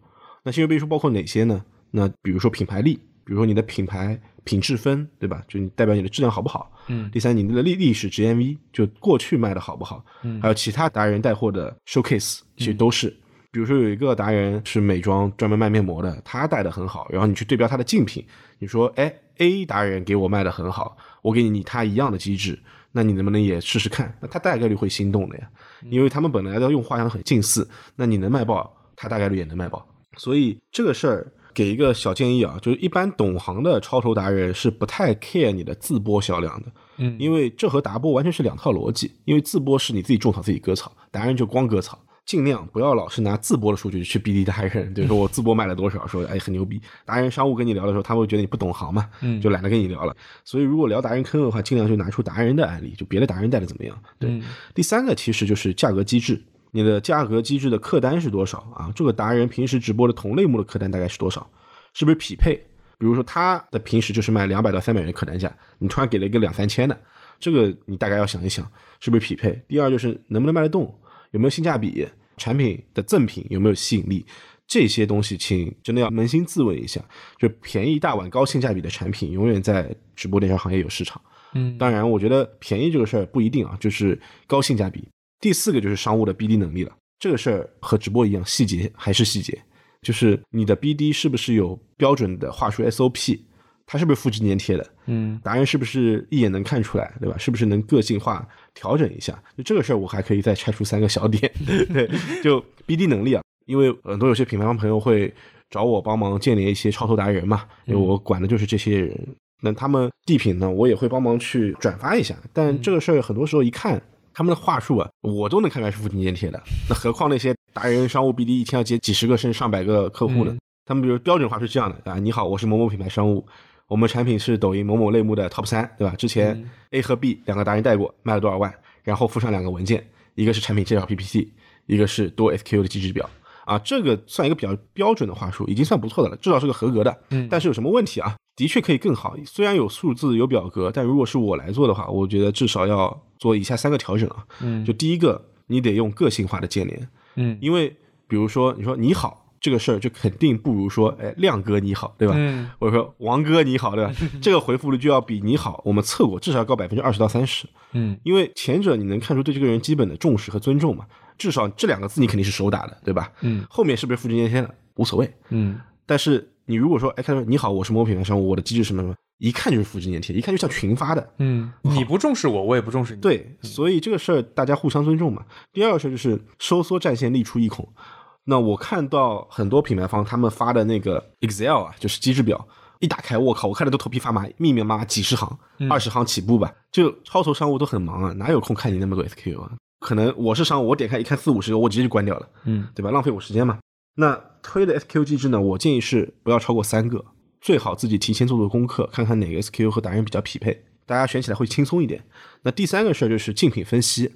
那信任背书包括哪些呢？那比如说品牌力，比如说你的品牌。品质分对吧？就你代表你的质量好不好？嗯。第三，你的历历史 GMV 就过去卖的好不好？嗯。还有其他达人带货的 showcase，其实都是。比如说有一个达人是美妆专门卖面膜的，他带的很好，然后你去对标他的竞品，你说，哎，A 达人给我卖的很好，我给你他一样的机制，那你能不能也试试看？那他大概率会心动的呀，因为他们本来的用画像很近似，那你能卖爆，他大概率也能卖爆。所以这个事儿。给一个小建议啊，就是一般懂行的超投达人是不太 care 你的自播销量的，嗯，因为这和达播完全是两套逻辑。因为自播是你自己种草自己割草，达人就光割草，尽量不要老是拿自播的数据去逼逼达人，比如说我自播卖了多少，说哎很牛逼。达人商务跟你聊的时候，他会觉得你不懂行嘛，嗯，就懒得跟你聊了。所以如果聊达人坑的话，尽量就拿出达人的案例，就别的达人带的怎么样。对，第三个其实就是价格机制。你的价格机制的客单是多少啊？这个达人平时直播的同类目的客单大概是多少？是不是匹配？比如说他的平时就是卖两百到三百元客单价，你突然给了一个两三千的，这个你大概要想一想是不是匹配。第二就是能不能卖得动，有没有性价比，产品的赠品有没有吸引力，这些东西请真的要扪心自问一下。就便宜大碗高性价比的产品，永远在直播电商行业有市场。嗯，当然我觉得便宜这个事儿不一定啊，就是高性价比。第四个就是商务的 BD 能力了，这个事儿和直播一样，细节还是细节，就是你的 BD 是不是有标准的话术 SOP，它是不是复制粘贴的？嗯，达人是不是一眼能看出来，对吧？是不是能个性化调整一下？就这个事儿，我还可以再拆出三个小点，对，就 BD 能力啊，因为很多有些品牌方朋友会找我帮忙建立一些超投达人嘛，因为我管的就是这些人，那他们地品呢，我也会帮忙去转发一下，但这个事儿很多时候一看。他们的话术啊，我都能看出来是复制粘贴的。那何况那些达人商务 BD 一天要接几十个甚至上百个客户呢？他们比如标准化是这样的啊，你好，我是某某品牌商务，我们产品是抖音某某类目的 Top 三，对吧？之前 A 和 B 两个达人带过，卖了多少万？然后附上两个文件，一个是产品介绍 PPT，一个是多 SKU 的机制表啊，这个算一个比较标准的话术，已经算不错的了，至少是个合格的。嗯，但是有什么问题啊？的确可以更好，虽然有数字有表格，但如果是我来做的话，我觉得至少要做以下三个调整啊。嗯，就第一个，你得用个性化的建联。嗯，因为比如说你说你好这个事儿，就肯定不如说哎亮哥你好，对吧？嗯，或者说王哥你好，对吧？这个回复率就要比你好，我们测过至少要高百分之二十到三十。嗯，因为前者你能看出对这个人基本的重视和尊重嘛，至少这两个字你肯定是手打的，对吧？嗯，后面是不是复制粘贴的无所谓。嗯，但是你如果说哎，看到你好，我是某品牌商务，我的机制什么什么。一看就是复制粘贴，一看就像群发的。嗯，你不重视我，我也不重视你。对，所以这个事儿大家互相尊重嘛。第二个事儿就是收缩战线，力出一孔。那我看到很多品牌方他们发的那个 Excel 啊，就是机制表，一打开，我靠，我看着都头皮发麻，密密麻麻几十行，二十行起步吧。就超头商务都很忙啊，哪有空看你那么多 SKU 啊？可能我是商务，我点开一看四五十个，我直接就关掉了。嗯，对吧？浪费我时间嘛。那推的 SQU 机制呢？我建议是不要超过三个。最好自己提前做做功课，看看哪个 SKU 和达人比较匹配，大家选起来会轻松一点。那第三个事儿就是竞品分析。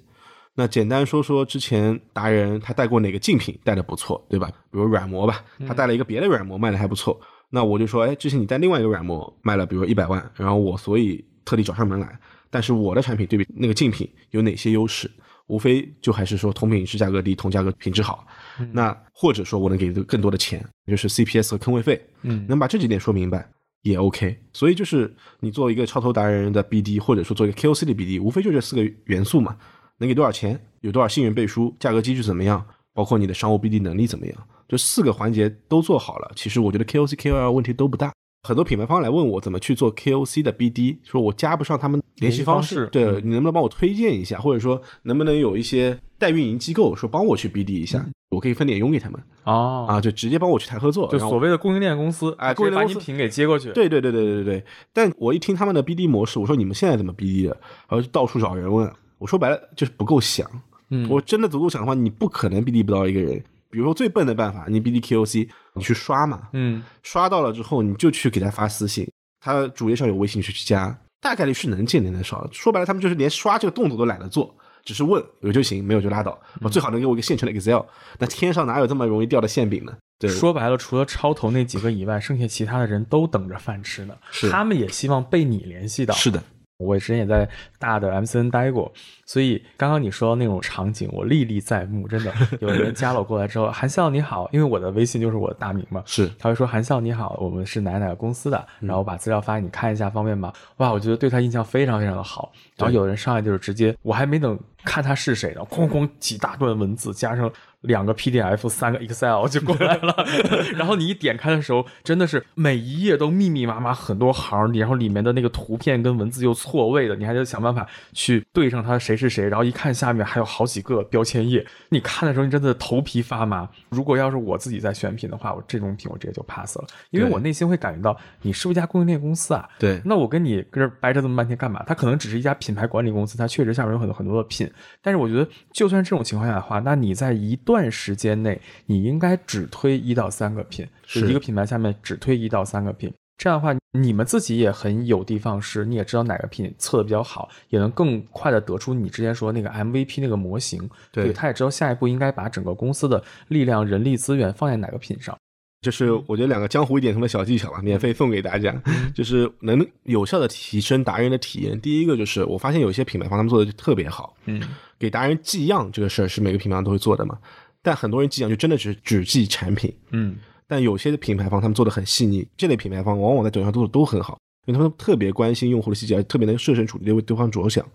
那简单说说之前达人他带过哪个竞品带的不错，对吧？比如软膜吧，他带了一个别的软膜卖的还不错，那我就说，哎，之前你带另外一个软膜卖了，比如一百万，然后我所以特地找上门来，但是我的产品对比那个竞品有哪些优势？无非就还是说同品质价格低，同价格品质好。那或者说我能给更多的钱，就是 CPS 和坑位费，嗯能把这几点说明白也 OK。所以就是你做一个超投达人的 BD，或者说做一个 KOC 的 BD，无非就这四个元素嘛。能给多少钱？有多少信任背书？价格机制怎么样？包括你的商务 BD 能力怎么样？这四个环节都做好了，其实我觉得 KOC、KOL 问题都不大。很多品牌方来问我怎么去做 KOC 的 BD，说我加不上他们联系方式，方式对嗯你能不能帮我推荐一下，或者说能不能有一些代运营机构说帮我去 BD 一下，我可以分点佣给他们哦啊，就直接帮我去谈合作，就所谓的供应链公司，哎直接把供应链公司你品给接过去。，对对对对对对对。但我一听他们的 BD 模式，我说你们现在怎么 BD 的？然后就到处找人问。我说白了就是不够想。嗯我真的足够想的话，你不可能 BD 不到一个人。比如说最笨的办法，你 BD KOC，你去刷嘛，嗯，刷到了之后，你就去给他发私信，他主页上有微信，你去加，大概率是能见能能少。说白了，他们就是连刷这个动作都懒得做，只是问有就行，没有就拉倒。我最好能给我一个现成的 Excel。那天上哪有这么容易掉的馅饼呢？对，说白了，除了超头那几个以外，剩下其他的人都等着饭吃呢。是他们也希望被你联系到。是的，我之前也在大的 MCN 待过，所以刚刚你说到那种场景，我历历在目。真的，有人加了我过来之后，韩笑你好，因为我的微信就是我的大名嘛，是他会说韩笑你好，我们是哪哪个公司的，嗯然后我把资料发给你看一下，方便吗？哇，我觉得对他印象非常非常的好。然后有人上来就是直接，我还没等看他是谁呢，哐哐几大段文字加上两个 PDF、三个 Excel 就过来了。然后你一点开的时候，真的是每一页都密密麻麻很多行，然后里面的那个图片跟文字又错位的，你还得想办法去对上他谁是谁。然后一看下面还有好几个标签页，你看的时候你真的头皮发麻。如果要是我自己在选品的话，我这种品我直接就 pass 了，因为我内心会感觉到你是不是一家供应链公司啊？对那我跟你跟这儿掰扯这么半天干嘛？它可能只是一家品牌管理公司，它确实下面有很多很多的品。但是我觉得，就算这种情况下的话，那你在一段时间内，你应该只推一到三个品，就是一个品牌下面只推一到三个品。这样的话，你们自己也很有的放矢，你也知道哪个品测的比较好，也能更快的得出你之前说那个 MVP 那个模型。对他也知道下一步应该把整个公司的力量、人力资源放在哪个品上。就是我觉得两个江湖一点通的小技巧吧，免费送给大家，就是能有效的提升达人的体验。第一个就是我发现有一些品牌方他们做的就特别好，嗯，给达人寄样这个事儿是每个品牌方都会做的嘛，但很多人寄样就真的只只寄产品，嗯，但有些的品牌方他们做的很细腻，这类品牌方往往在抖音上做的都很好，因为他们特别关心用户的细节，而特别能设身处地的为对方着想。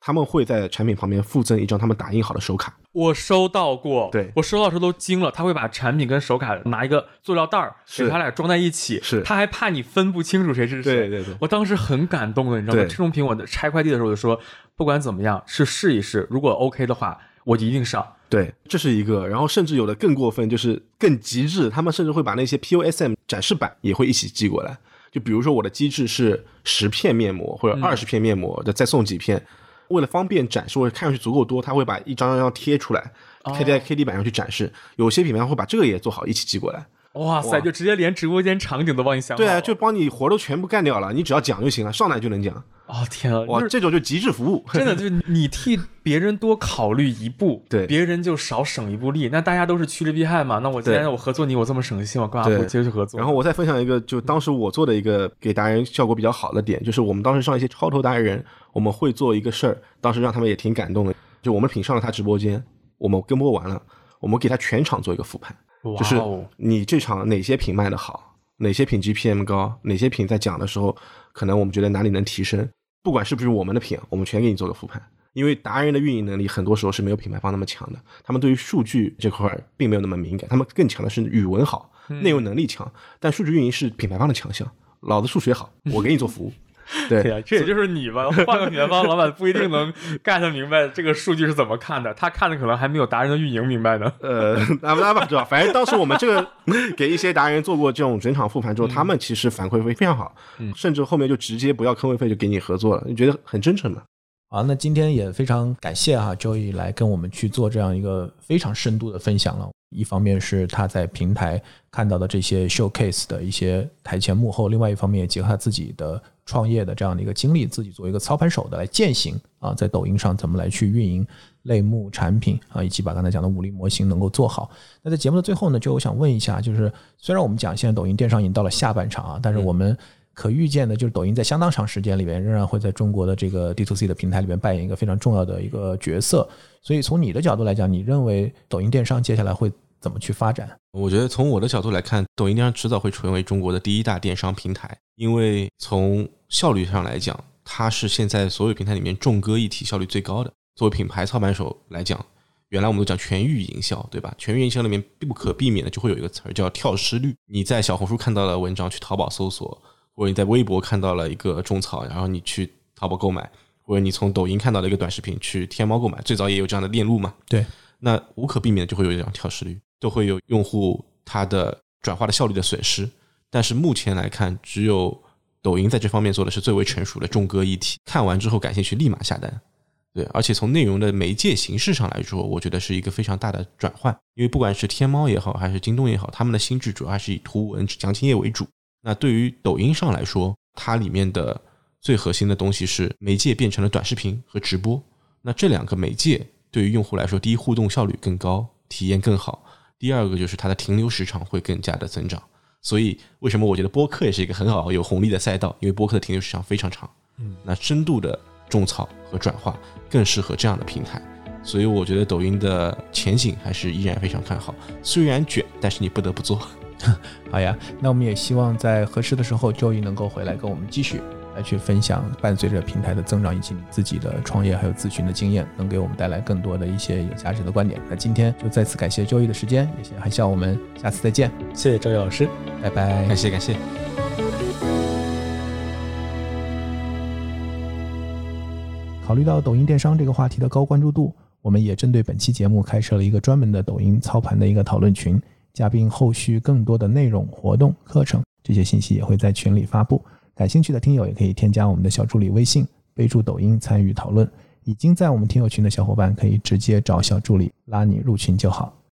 他们会在产品旁边附赠一张他们打印好的手卡，我收到过，对我收到的时候都惊了。他会把产品跟手卡拿一个塑料袋儿，是给他俩装在一起，是他还怕你分不清楚谁是谁。对对对我当时很感动的，你知道吗？这种品我拆快递的时候我就说，不管怎么样，是试一试，如果 OK 的话，我一定上。对，这是一个。然后甚至有的更过分，就是更极致，他们甚至会把那些 POSM 展示板也会一起寄过来。就比如说我的机制是十片面膜或者二十片面膜的，再送几片。为了方便展示，或者看上去足够多，他会把一张张贴出来，贴在 KD 板上去展示。有些品牌会把这个也做好，一起寄过来。哇塞，就直接连直播间场景都帮你想好了。对啊，就帮你活都全部干掉了，你只要讲就行了，上来就能讲。哦天啊，哇，就是这种就极致服务。真的就是你替别人多考虑一步，对别人就少省一步力。那大家都是趋利避害嘛。那我既对然我合作你，我这么省心，我干嘛对不接着去合作？然后我再分享一个，就当时我做的一个给达人效果比较好的点，就是我们当时上一些超头达人，我们会做一个事儿，当时让他们也挺感动的。就我们品上了他直播间，我们跟播完了，我们给他全场做一个复盘，哇就是哦你这场哪些品卖的好，哪些品 GPM 高，哪些品在讲的时候，可能我们觉得哪里能提升，不管是不是我们的品，我们全给你做个复盘。因为达人的运营能力很多时候是没有品牌方那么强的，他们对于数据这块儿并没有那么敏感，他们更强的是语文好，内容能力强。但数据运营是品牌方的强项，老子数学好，我给你做服务。对对呀、这也就是你吧。换个品牌方老板不一定能 get 明白这个数据是怎么看的，他看的可能还没有达人的运营明白呢。呃，那那吧知道，反正当时我们这个给一些达人做过这种整场复盘之后，他们其实反馈会非常好，甚至后面就直接不要坑位费就给你合作了，你觉得很真诚嘛？好，那今天也非常感谢哈、，Joey 来跟我们去做这样一个非常深度的分享了。一方面是他在平台看到的这些 showcase 的一些台前幕后，另外一方面也结合他自己的创业的这样的一个经历，自己作为一个操盘手的来践行啊，在抖音上怎么来去运营类目产品啊，以及把刚才讲的武力模型能够做好。那在节目的最后呢，就我想问一下，就是虽然我们讲现在抖音电商已经到了下半场啊，但是我们可预见的就是抖音在相当长时间里面仍然会在中国的这个 D to C 的平台里面扮演一个非常重要的一个角色。所以从你的角度来讲，你认为抖音电商接下来会怎么去发展？我觉得从我的角度来看，抖音电商迟早会成为中国的第一大电商平台，因为从效率上来讲，它是现在所有平台里面众歌一体、效率最高的。作为品牌操盘手来讲，原来我们都讲全域营销，对吧？全域营销里面必不可避免的就会有一个词儿叫跳失率。你在小红书看到了文章，去淘宝搜索。或者你在微博看到了一个种草，然后你去淘宝购买，或者你从抖音看到了一个短视频去天猫购买，最早也有这样的链路嘛？对，那无可避免的就会有一种跳失率，都会有用户他的转化的效率的损失。但是目前来看，只有抖音在这方面做的是最为成熟的，重歌一体，看完之后感兴趣立马下单。对，而且从内容的媒介形式上来说，我觉得是一个非常大的转换，因为不管是天猫也好，还是京东也好，他们的心智主要还是以图文详情页为主。那对于抖音上来说，它里面的最核心的东西是媒介变成了短视频和直播。那这两个媒介对于用户来说，第一互动效率更高，体验更好；第二个就是它的停留时长会更加的增长。所以为什么我觉得播客也是一个很好有红利的赛道？因为播客的停留时长非常长。嗯，那深度的种草和转化更适合这样的平台。所以我觉得抖音的前景还是依然非常看好。虽然卷，但是你不得不做。好呀，那我们也希望在合适的时候，Joey 能够回来跟我们继续来去分享，伴随着平台的增长以及你自己的创业还有咨询的经验，能给我们带来更多的一些有价值的观点。那今天就再次感谢 Joey 的时间，也还希望我们下次再见。谢谢周毅老师，拜拜，感谢感谢。考虑到抖音电商这个话题的高关注度，我们也针对本期节目开设了一个专门的抖音操盘的一个讨论群。嘉宾后续更多的内容、活动、课程这些信息也会在群里发布，感兴趣的听友也可以添加我们的小助理微信，备注抖音参与讨论。已经在我们听友群的小伙伴可以直接找小助理拉你入群就好。